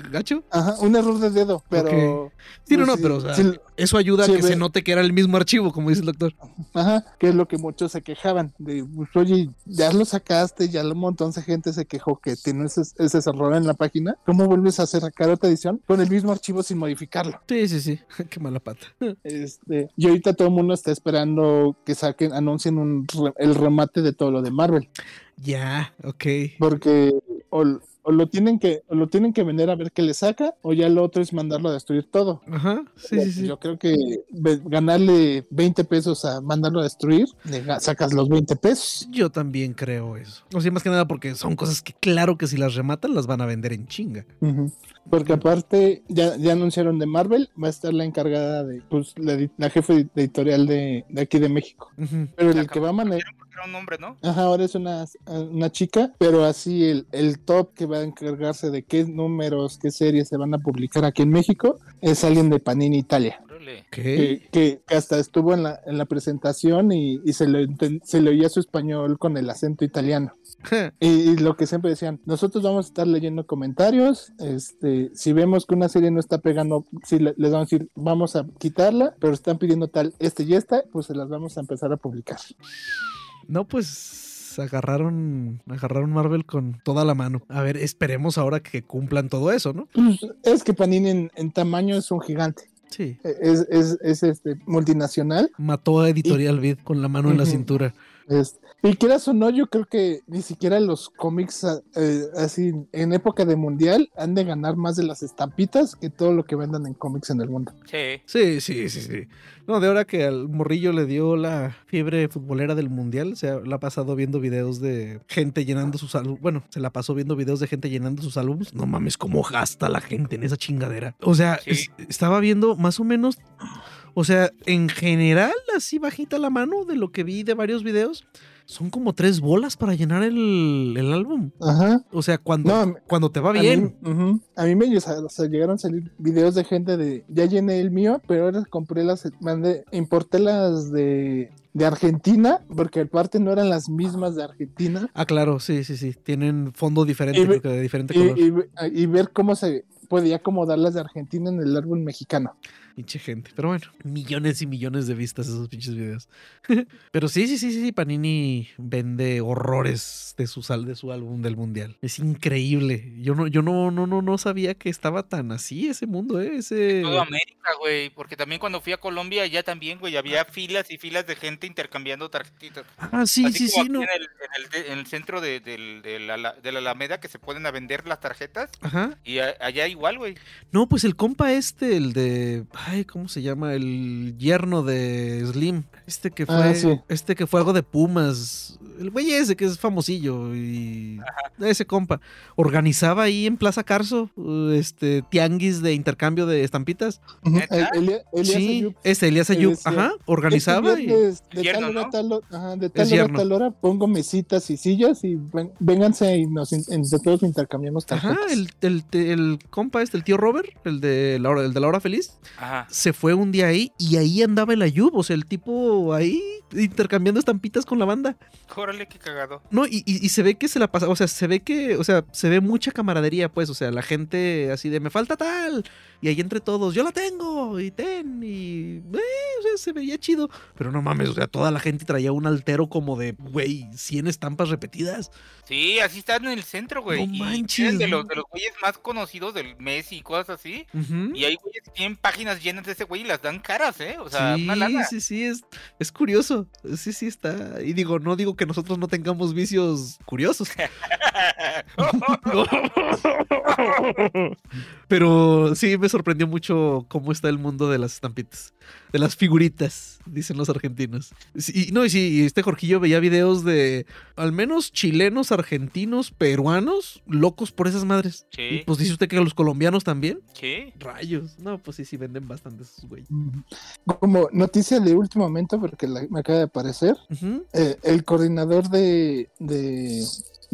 gacho. Ajá, un error de dedo, pero. Sí, no, no, pero o sea, sí, eso ayuda sí, a que ve- se note que era el mismo archivo, como dice el doctor. ajá, que es lo que muchos se quejaban. De, pues, oye, ya lo sacaste, ya un montón de gente se quejó que tiene ese, ese error en la página. ¿Cómo vuelves a hacer sacar otra edición con el mismo archivo sin modificarlo? Sí, sí, sí. Qué mala pata. Este, y ahorita todo el mundo está esperando que saquen, anuncien un el remate de todo lo de Marvel. Ya, ok. Porque o, o lo tienen que, o lo tienen que vender a ver qué le saca, o ya lo otro es mandarlo a destruir todo. Ajá. Sí, sí, sí. Yo creo que ganarle 20 pesos a mandarlo a destruir, le sacas los 20 pesos. Yo también creo eso. O sea, más que nada porque son cosas que claro que si las rematan las van a vender en chinga. Ujú. Porque aparte, ya, ya anunciaron de Marvel, va a estar la encargada de, pues, la, la jefe de editorial de, de aquí de México. Pero el que va a manejar, Porque era un hombre, ¿no? ajá, ahora es una, una chica, pero así el, el top que va a encargarse de qué números, qué series se van a publicar aquí en México, es alguien de Panini Italia. Que, que- hasta estuvo en la, en la presentación y, y se, le, se le oía su español con el acento italiano. Y, y lo que siempre decían, nosotros vamos a estar leyendo comentarios, este, si vemos que una serie no está pegando, si le- les vamos a decir, vamos a quitarla, pero están pidiendo tal, este y esta, pues se las vamos a empezar a publicar. No, pues agarraron, agarraron Marvel con toda la mano. A ver, esperemos ahora que cumplan todo eso, ¿no? Pues, es que Panini en, en tamaño es un gigante, Sí. es, es, es, este, multinacional. Mató a Editorial Vid con la mano en la cintura. Es- y quieras o no, yo creo que ni siquiera los cómics ah, eh, así en época de mundial han de ganar más de las estampitas que todo lo que vendan en cómics en el mundo. Sí. Sí, sí, sí, sí. No, de ahora que al morrillo le dio la fiebre futbolera del mundial, se ha- la ha pasado viendo videos de gente llenando sus álbumes. Bueno, se la pasó viendo videos de gente llenando sus álbumes. No mames, cómo gasta la gente en esa chingadera. O sea, Sí. es- estaba viendo más o menos. O sea, en general, así bajita la mano de lo que vi de varios videos, son como tres bolas para llenar el, el álbum. Ajá. O sea, cuando, No, cuando te va a bien. mí, ujú. a mí me o sea, llegaron a salir videos de gente de ya llené el mío, pero ahora compré las, mandé, importé las de, de Argentina, porque aparte no eran las mismas de Argentina. Ah, claro, sí, sí, sí. Tienen fondo diferente, Y ve- creo que de diferente Y, color. y- y ver cómo se podía acomodar las de Argentina en el árbol mexicano. Pinche gente. Pero bueno, millones y millones de vistas esos pinches videos. Pero sí, sí, sí, sí, Panini vende horrores de su sal de su álbum del mundial. Es increíble. Yo no, yo no, no, no, no sabía que estaba tan así ese mundo, ¿eh? Ese. Todo América, güey. Porque también cuando fui a Colombia, ya también, güey, había filas y filas de gente intercambiando tarjetitas. Ah, sí, Así sí, sí, no. En el, en el- en el centro de, de la, de la Alameda que se pueden a vender las tarjetas. Ajá. Y a- allá igual, güey. No, pues el compa este, el de. Ay, ¿cómo se llama? El yerno de Slim. Este que fue. Ah, sí. Este que fue algo de Pumas. El güey ese que es famosillo. Y. Ese compa. Organizaba ahí en Plaza Carso. uh, Este. Tianguis de intercambio de estampitas. El- Elia- Elías sí. Ayub. Este, Elías Ayub. Ese- Ajá. Organizaba. Este y- viernes, de Yerno, tal hora a ¿no? tal hora, ajá, de tal hora a yerno. tal hora pongo mesitas y sillas y ven- vénganse y nos entre todos intercambiamos Ajá, tarjetas. el, el, el compa este, el tío Robert, el de la hora, el de la hora feliz, Ajá. se fue un día ahí y ahí andaba el Ayub, o sea, el tipo ahí intercambiando estampitas con la banda. Órale, qué cagado. No, y, y- y se ve que se la pasa, o sea, se ve que, o sea, se ve mucha camaradería, pues, o sea, la gente así de me falta tal, y ahí entre todos, yo la tengo, y ten, y, eh, o sea, se veía chido, pero no mames, o sea, toda la gente traía un altero como de, güey, 100 estampas repetidas. Sí, así están en el centro, güey. No manches, de los, de los güeyes más conocidos del Messi y cosas así. Y hay güeyes que tienen páginas llenas de ese güey y las dan caras, ¿eh? O sea, sí, una lana. sí, sí, es, es curioso. Sí, sí, está. Y digo, no digo que nosotros no tengamos vicios curiosos. Pero sí me sorprendió mucho cómo está el mundo de las estampitas, de las figuritas, dicen los argentinos. Sí, y no, y sí, y este Jorgillo veía videos de al menos chilenos, argentinos, peruanos, locos por esas madres. Y sí, pues dice usted que los colombianos también. sí. Rayos. No, pues sí, sí venden bastante esos güey. Como noticia de último momento, porque la- me acaba de aparecer, eh, el coordinador de, de,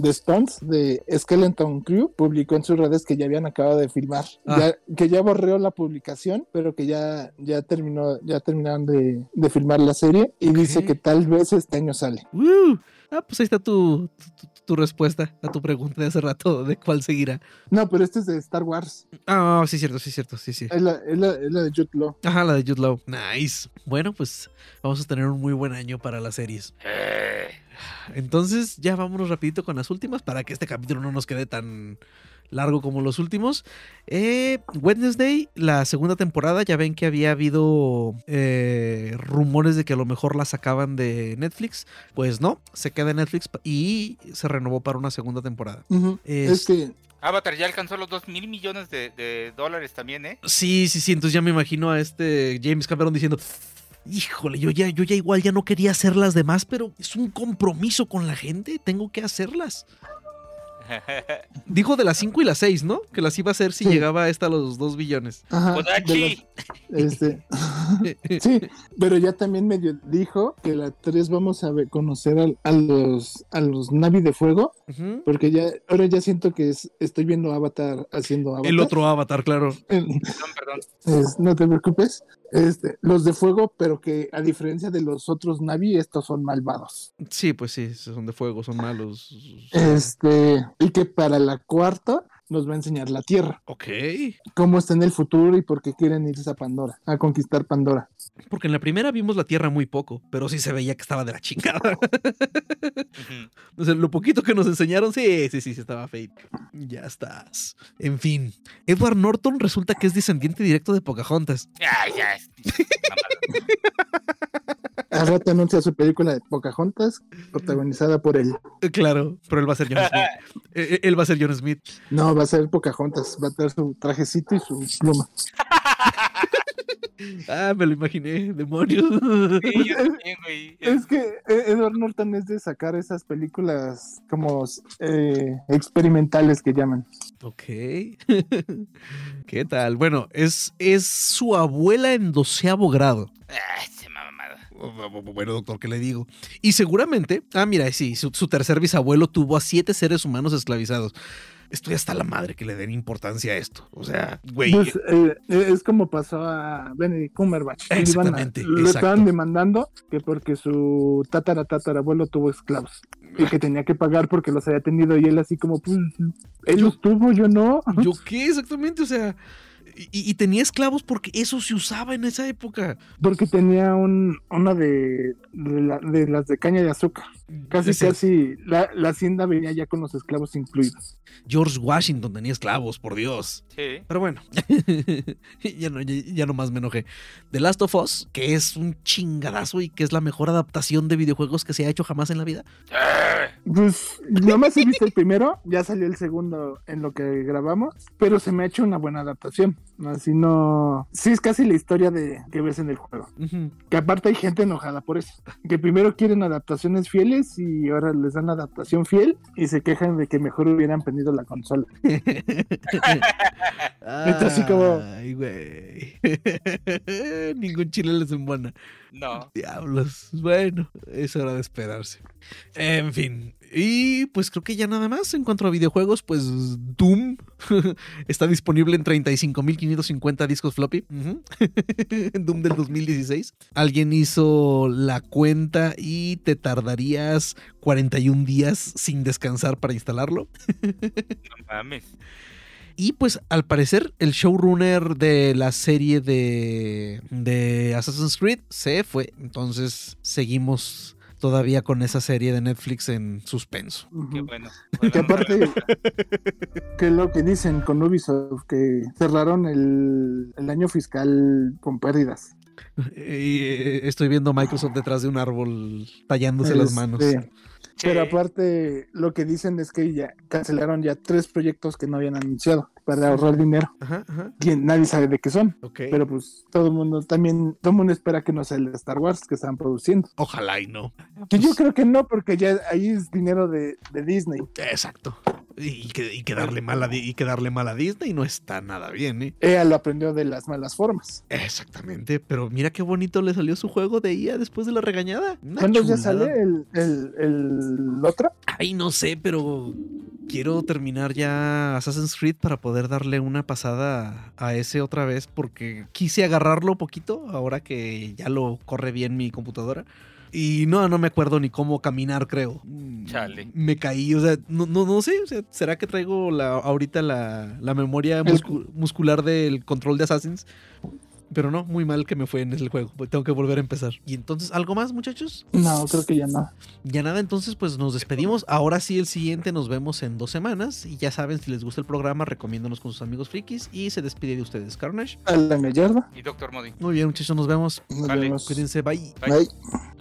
de stunts de Skeleton Crew publicó en sus redes que ya habían acabado de filmar, Ah. ya- que ya borró la publicación, pero que ya, ya terminó, ya terminaron de, de filmar la serie y dice que tal vez este año sale. ¡Uh! Ah, pues ahí está tu, tu, tu respuesta a tu pregunta de hace rato de cuál seguirá. No, pero este es de Star Wars, Ah, sí, cierto, sí, cierto, sí, sí. es la, es la- es la de Jude Law. Ajá, la de Jude Law. Nice. Bueno, pues vamos a tener un muy buen año para las series. Eh, Entonces, ya vámonos rapidito con las últimas para que este capítulo no nos quede tan largo como los últimos. Eh, Wednesday, la segunda temporada, ya ven que había habido eh, rumores de que a lo mejor la sacaban de Netflix. Pues no, se queda en Netflix y se renovó para una segunda temporada. Ujú. Es- Es que Avatar ya alcanzó los 2 mil millones de, de dólares también, ¿eh? Sí, sí, sí. Entonces ya me imagino a este James Cameron diciendo. Híjole, yo ya, yo ya igual ya no quería hacer las demás, pero es un compromiso con la gente, tengo que hacerlas. Dijo de las 5 y las 6, ¿no? Que las iba a hacer si Sí. llegaba esta a los 2 billones. ajá, de los- este, Sí, pero ya también medio dijo que la 3 vamos a conocer al- a, los a los Navi de fuego, Porque ya ahora ya siento que es- estoy viendo Avatar haciendo Avatar. El otro avatar, claro. Perdón, perdón. Es- no te preocupes. Este, los de fuego, pero que a diferencia de los otros Navi, estos son malvados. Sí, pues sí, son de fuego, son malos. Este, y que para la cuarta nos va a enseñar la Tierra, Ok. cómo está en el futuro y por qué quieren irse a Pandora, a conquistar Pandora. Porque en la primera vimos la Tierra muy poco, pero sí se veía que estaba de la chingada. O sea, lo poquito que nos enseñaron, sí, sí, sí, sí, estaba fake. Ya estás. En fin, Edward Norton resulta que es descendiente directo de Pocahontas. Ay, ya. Al rato anuncia su película de Pocahontas, protagonizada por él. Eh, Claro, pero él va a ser John Smith. Eh, eh, él va a ser John Smith. No, va a ser Pocahontas, va a tener su trajecito y su pluma. Ah, me lo imaginé, demonios. Sí, yo también, güey. Es que eh, Edward Norton es de sacar esas películas como eh, experimentales que llaman. ok. ¿Qué tal? Bueno, es, es su abuela en doceavo grado. Bueno, doctor, ¿qué le digo? Y seguramente, ah, mira, sí, su, su tercer bisabuelo tuvo a siete seres humanos esclavizados. Estoy hasta la madre que le den importancia a esto. O sea, güey. Pues, eh, es como pasó a Benedict Cumberbatch. iban a- Exactamente, lo exacto. estaban demandando que porque su tatara tatarabuelo tuvo esclavos y que tenía que pagar porque los había tenido y él así como, pues, él los tuvo, yo no. ¿Yo qué exactamente? O sea, Y, y tenía esclavos porque eso se usaba en esa época. Porque tenía un, una de, de, la- de las de caña de azúcar. Casi, casi, la, la hacienda venía ya con los esclavos incluidos. George Washington tenía esclavos, por Dios. Sí. Pero bueno, ya, no, ya, ya nomás me enojé. The Last of Us, que es un chingadazo y que es la mejor adaptación de videojuegos que se ha hecho jamás en la vida. Pues nomás he visto el primero, ya salió el segundo en lo que grabamos, pero se me ha hecho una buena adaptación. Así no. Sí, es casi la historia de que ves en el juego. Que aparte hay gente enojada por eso. Que primero quieren adaptaciones fieles y ahora les dan adaptación fiel y se quejan de que mejor hubieran prendido la consola. Neta, así como- Ay, güey. Ningún chile les embona. No. Diablos. Bueno, es hora de esperarse. En fin. Y pues creo que ya nada más. En cuanto a videojuegos, pues Doom está disponible en 35.550 discos floppy. Doom del 2016. Alguien hizo la cuenta y te tardarías 41 días sin descansar para instalarlo. No mames. Y pues al parecer el showrunner de la serie de, de Assassin's Creed se fue. Entonces seguimos todavía con esa serie de Netflix en suspenso. Qué bueno. Que aparte, que lo que dicen con Ubisoft, que cerraron el, el año fiscal con pérdidas. Y, eh, estoy viendo a Microsoft detrás de un árbol tallándose las manos. Este, Sí. Pero aparte, lo que dicen es que ya cancelaron ya tres proyectos que no habían anunciado para ahorrar dinero. Ajá, nadie sabe de qué son. Pero pues todo el mundo también, todo el mundo espera que no sea el Star Wars que están produciendo. Ojalá y no. Que yo Pues, creo que no, porque ya ahí es dinero de, de Disney. Exacto. Y que, y que darle mal a, y que darle mal a Disney no está nada bien, ¿eh? Ella lo aprendió de las malas formas. Exactamente, pero mira qué bonito le salió su juego de IA después de la regañada. Una ¿Cuándo ya sale el, el, el otro? Ay, no sé, pero quiero terminar ya Assassin's Creed para poder darle una pasada a ese otra vez porque quise agarrarlo poquito ahora que ya lo corre bien mi computadora. Y no, no me acuerdo ni cómo caminar, creo. Mm, Chale. Me caí, o sea, no, no, no sé, o sea, ¿será que traigo la, ahorita la, la memoria muscu- muscular del control de Assassins? Pero no, muy mal que me fue en el juego. Tengo que volver a empezar. Y entonces, ¿algo más, muchachos? No, creo que ya no. Ya nada, entonces pues nos despedimos. Ahora sí, el siguiente nos vemos en dos semanas. Y ya saben, si les gusta el programa, recomiéndanos con sus amigos frikis. Y se despide de ustedes, Carnage. Alan Gallardo. Y Doctor Modi. Muy bien, muchachos, nos vemos. Nos vemos. Cuídense, bye. Bye. Bye.